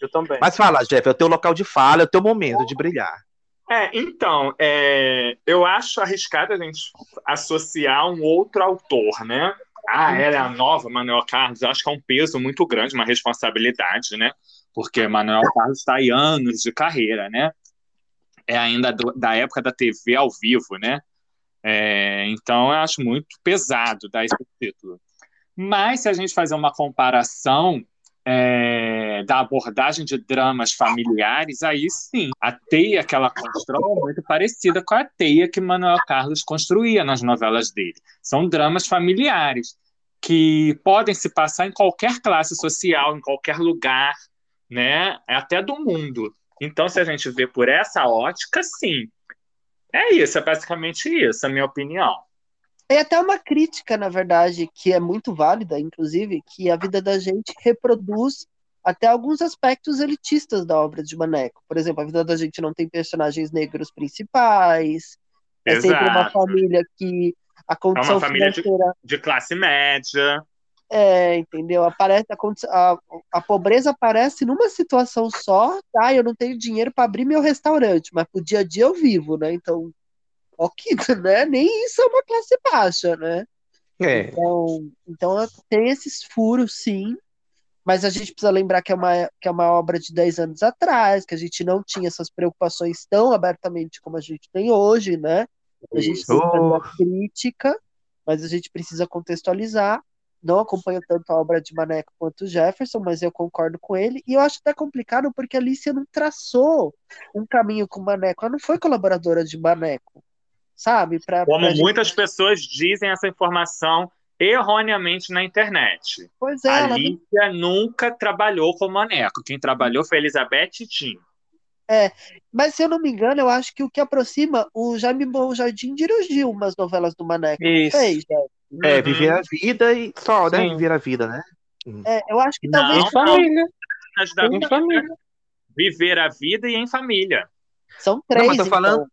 Eu também. Mas fala, Jeff, é o teu local de fala, é o teu momento de brilhar. É, então, é, eu acho arriscado a gente associar um outro autor, né? Ah, ela é a nova Manuel Carlos. Eu acho que é um peso muito grande, uma responsabilidade, né? Porque Manuel Carlos está em anos de carreira, né? É ainda do- da época da TV ao vivo, né? É, então, eu acho muito pesado dar esse título. Mas, se a gente fazer uma comparação é, da abordagem de dramas familiares, aí sim, a teia que ela constrói é muito parecida com a teia que Manuel Carlos construía nas novelas dele. São dramas familiares que podem se passar em qualquer classe social, em qualquer lugar, né? Até do mundo. Então, se a gente vê por essa ótica, sim. É isso, é basicamente isso, a minha opinião. Tem até uma crítica, na verdade, que é muito válida, inclusive, que a vida da gente reproduz até alguns aspectos elitistas da obra de Maneco. Por exemplo, a vida da gente não tem personagens negros principais, é sempre uma Exato. família que a É condição uma família de, financeira de classe média. é, entendeu? Aparece a, a, a pobreza aparece numa situação só, tá? Eu não tenho dinheiro para abrir meu restaurante, mas pro dia a dia eu vivo, né? Então, ok, <laughs> né? Nem isso é uma classe baixa, né? É. Então, então tem esses furos, sim, mas a gente precisa lembrar que é uma, que é uma obra de 10 anos atrás, que a gente não tinha essas preocupações tão abertamente como a gente tem hoje, né? A gente tem que fazer Oh. a crítica, mas a gente precisa contextualizar. não acompanho tanto a obra de Maneco quanto o Jefferson, mas eu concordo com ele. E eu acho até complicado porque a Alicia não traçou um caminho com o Maneco. Ela não foi colaboradora de Maneco, sabe? Pra, Como pra gente- muitas pessoas dizem essa informação erroneamente na internet. Pois é, a ela não- Lícia nunca trabalhou com Maneco. Quem trabalhou foi Elizabeth Tim. É, mas se eu não me engano, eu acho que o que aproxima, o Jaime Bom Jardim dirigiu umas novelas do Maneco. não Isso. Fez, né? É, viver a vida e só, né? Sim. Viver a vida, né? É, eu acho que talvez. Não, família. Em família. Viver a vida e em família. São Não, três, mas tô falando, então.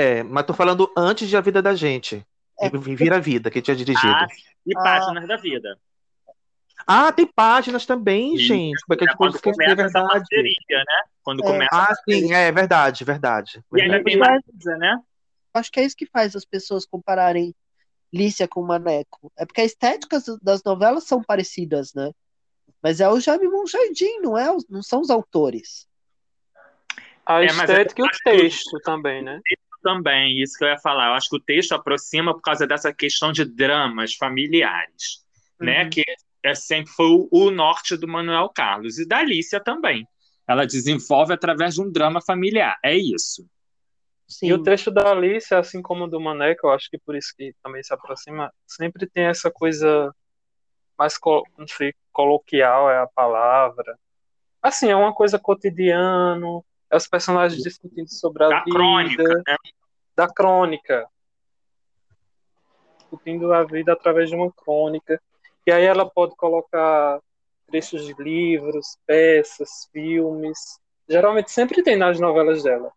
É, mas tô falando antes de A Vida da Gente. Viver a Vida, que tinha dirigido. Ah, e páginas da vida. Ah, tem páginas também, gente. Como é que a É gente pode esquecer? É verdade. parceria, né? Quando É. começa Ah, sim, é verdade, verdade. E ainda tem Verdade. Marisa, né? Acho que é isso que faz as pessoas compararem Lícia com Maneco. É porque a estética das novelas são parecidas, né? Mas é o Jaime Monjardim, não, é, não são os autores. A É, mas estética eu e o texto também, né? Também, isso que eu ia falar. Eu acho que o texto aproxima por causa dessa questão de dramas familiares, né? Uhum. Que é sempre foi o, o norte do Manuel Carlos e da Alicia também. Ela desenvolve através de um drama familiar. É isso. E o texto da Alice, assim como o do Maneco, eu acho que por isso que também se aproxima, sempre tem essa coisa mais, não sei, coloquial é a palavra. Assim, é uma coisa cotidiano, é os personagens discutindo sobre a Da vida, crônica, né? da crônica. Discutindo a vida através de uma crônica. E aí ela pode colocar trechos de livros, peças, filmes. Geralmente sempre tem nas novelas dela.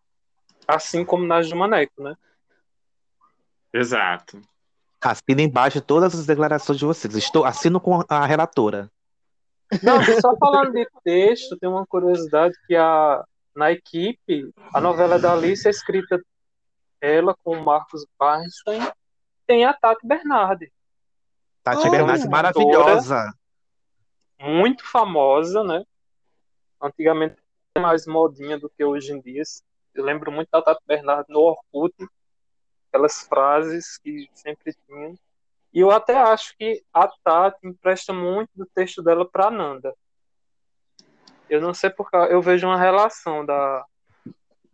Assim como nas do Maneco, né? Exato. Assino embaixo todas as declarações de vocês. Estou assino com a relatora. Não, só falando de texto, tem uma curiosidade que a, na equipe, a novela da Alice é escrita ela com o Marcos Bernstein, tem a Tati Bernardi. Tati Oh, autora. maravilhosa. Muito famosa, né? Antigamente mais modinha do que hoje em dia. Eu lembro muito da Tati Bernardi no Orkut, aquelas frases que sempre tinha. E eu até acho que a Tati empresta muito do texto dela para Nanda. Eu não sei porque eu vejo uma relação da,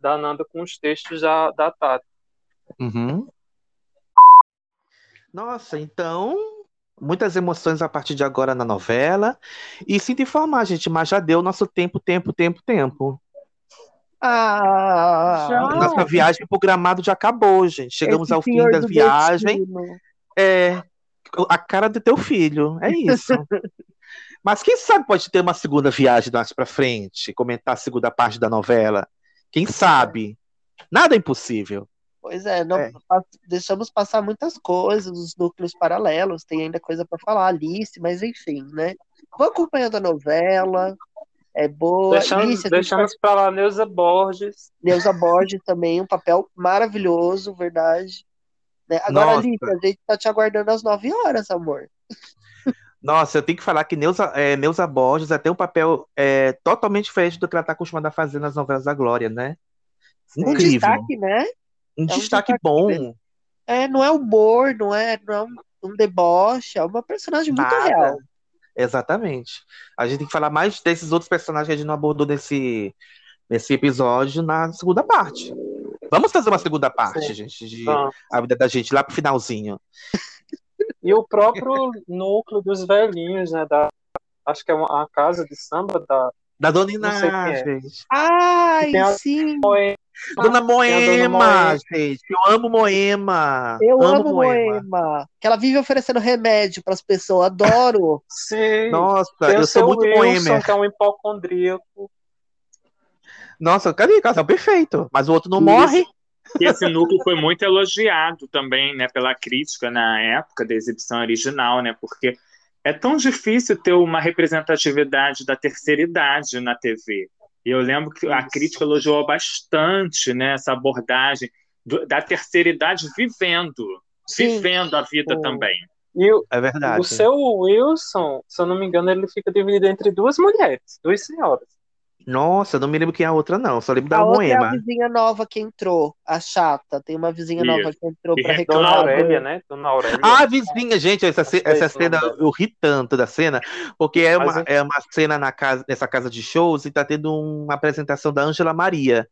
da Nanda com os textos da, da Tati. Uhum. Nossa, então, muitas emoções a partir de agora na novela. E sinto informar, gente, mas já deu nosso tempo, tempo, tempo, tempo. Ah, Nossa viagem pro Gramado já acabou, gente. Chegamos Esse ao fim da viagem. destino. É a cara do teu filho, é isso. <laughs> Mas quem sabe pode ter uma segunda viagem mais pra frente, comentar a segunda parte da novela. Quem sabe? Nada é impossível. Pois é, não, pa- deixamos passar muitas coisas, os núcleos paralelos, tem ainda coisa para falar, Alice, mas enfim, né? Vou acompanhando a novela, é boa. Deixamos, Alice, deixamos para lá Neuza Borges. Neuza Borges também, um papel maravilhoso, verdade. Né? Agora, Nossa. Alice, a gente tá te aguardando às 9 horas, amor. Nossa, eu tenho que falar que Neuza, é, Neuza Borges tem um papel é, totalmente diferente do que ela está acostumada a fazer nas novelas da Glória, né? Um Incrível. destaque, né? Um É um destaque destaque bom. É, não é humor, não é, não é um, um deboche, é uma personagem muito Nada. real. Exatamente. A gente tem que falar mais desses outros personagens que a gente não abordou nesse, nesse episódio na segunda parte. Vamos fazer uma segunda parte, Sim. gente, de a vida da gente lá pro finalzinho. <laughs> E o próprio núcleo dos velhinhos, né? Da, acho que é uma, a casa de samba da. Da Dona Iná, é. gente. Ai, sim! Dona Tem a Dona Moema, Moema. gente. Eu amo Moema. Eu amo Moema. Que ela vive oferecendo remédio para as pessoas. Adoro. <laughs> Sim. Nossa, eu o sou muito Wilson, Moemer. que é um hipocondríaco. Nossa, cadê? Casal perfeito. Mas o outro não Isso. morre. E esse núcleo foi muito elogiado também, né, pela crítica na época da exibição original, né, porque é tão difícil ter uma representatividade da terceira idade na TV. E eu lembro que a crítica elogiou bastante, né, essa abordagem do- da terceira idade vivendo, Sim. vivendo a vida O- também. E o, É verdade. o seu Wilson, se eu não me engano, ele fica dividido entre duas mulheres, duas senhoras. Nossa, não me lembro quem é a outra, não. Só lembro da a outra é a Moema. vizinha nova que entrou, a chata. Tem uma vizinha nova Isso. que entrou E pra reclama. Dona reclamar. Aurélia, né? Dona Aurélia. Ah, a vizinha, gente, essa, essa cena, eu ri tanto da cena, porque é uma, é uma cena na casa, nessa casa de shows e tá tendo uma apresentação da Ângela Maria.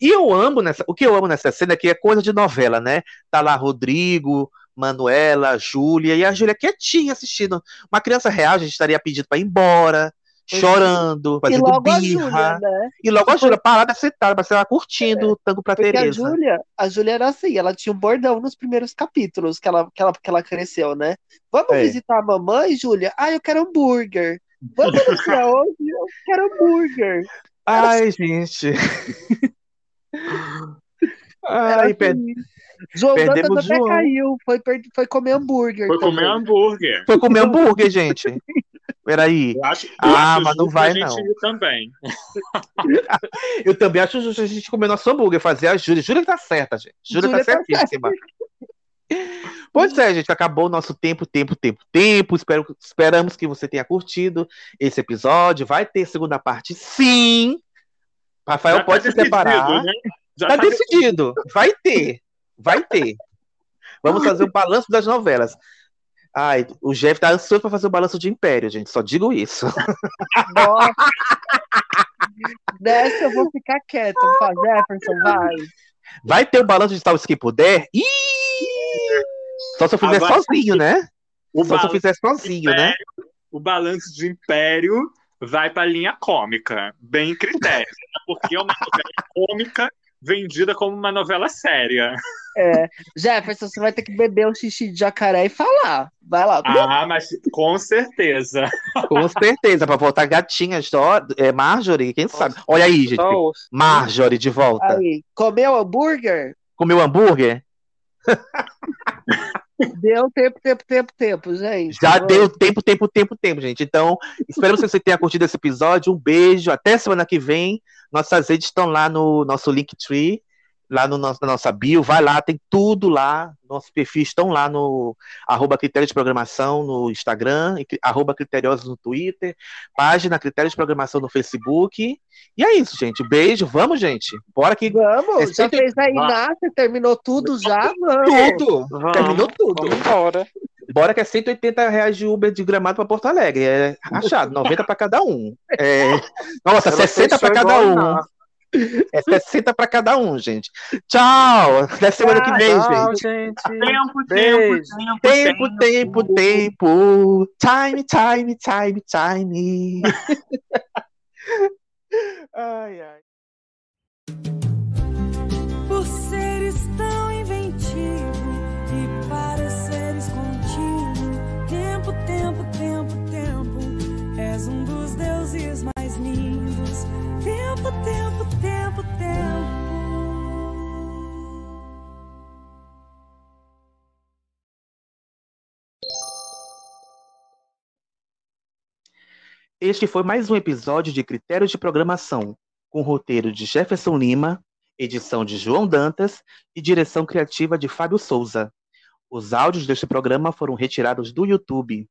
E eu amo nessa, o que eu amo nessa cena é que é coisa de novela, né? Tá lá Rodrigo, Manuela, Júlia, e a Júlia quietinha assistindo. Uma criança real, a gente estaria pedindo pra ir embora, chorando, E fazendo a birra. Júlia, né? E logo a Júlia parada, sentada, pra ela curtindo o tango pra Porque a Tereza. Júlia, a Júlia era assim, ela tinha um bordão nos primeiros capítulos que ela, que ela, que ela cresceu, né? Vamos É. visitar a mamãe, Júlia? Ah, eu quero hambúrguer. Vamos não sei aonde? Eu quero hambúrguer. Ai, gente. Era Ai, <laughs> per- assim. João perdemos Dantas até João. caiu, foi, foi comer hambúrguer. Foi comer também. hambúrguer. Foi comer hambúrguer, gente. <laughs> Peraí. Eu acho, eu Ah, acho mas não vai, a gente não. ir também. <laughs> Eu também acho justo a gente comer nosso hambúrguer, fazer a Júlia. Júlia tá certa, gente. Júlia, Júlia tá tá certíssima. Pois é, gente, acabou o nosso tempo, tempo, tempo, tempo. Espero, esperamos que você tenha curtido esse episódio. Vai ter segunda parte, sim. Rafael Já tá pode se decidido, preparar. né? Já tá tá decidido. Vai ter. Vai ter. Vamos <laughs> fazer o balanço das novelas. Ai, o Jeff tá ansioso pra fazer o balanço de Império, gente. Só digo isso. Nossa. Dessa eu vou ficar quieto. Vou Jefferson, vai. Vai ter o balanço de Salve Quem Puder? Ih! Só se eu fizer Agora- sozinho, né? O Só se eu fizer sozinho, né? O balanço de Império vai pra linha cômica, bem critério, né? porque é uma novela cômica vendida como uma novela séria. É. Jefferson, você vai ter que beber um xixi de jacaré e falar. Vai lá. Ah, mas com certeza. Com certeza, pra voltar gatinha, só, é Marjorie, quem sabe? Olha aí, gente. Marjorie de volta. Aí, comeu hambúrguer? Comeu hambúrguer? <laughs> Deu tempo, tempo, tempo, tempo, gente. Já Oi. deu tempo, tempo, tempo, tempo, gente. Então, esperamos que você tenha curtido esse episódio. Um beijo. Até semana que vem. Nossas redes estão lá no nosso Linktree, lá no nosso, na nossa bio. Vai lá, tem tudo lá. Nossos perfis estão lá no arroba Critério de Programação no Instagram, e arroba Criteriosos no Twitter, página Critério de Programação no Facebook. E é isso, gente. Beijo. Vamos, gente. Bora que. Vamos, É já sempre- fez a Inácia, terminou tudo já? Vamos. Tudo! Vamos, Terminou tudo. Vamos embora. Bora que é 180 reais de Uber de Gramado para Porto Alegre. É achado, 90 para cada um. É... Nossa, Ela 60 para cada um. É 60 para cada um, gente. Tchau! Até semana que vem, Tchau, gente. gente. Tempo, Beijo. tempo, tempo, Tempo, tempo, tempo. Time, time, time, time. <laughs> ai, ai. Por seres tão inventivo És um dos deuses mais lindos. Tempo, tempo, tempo, tempo. Este foi mais um episódio de Critérios de Programação, com roteiro de Jefferson Lima, edição de João Dantas e direção criativa de Fábio Souza. Os áudios deste programa foram retirados do YouTube.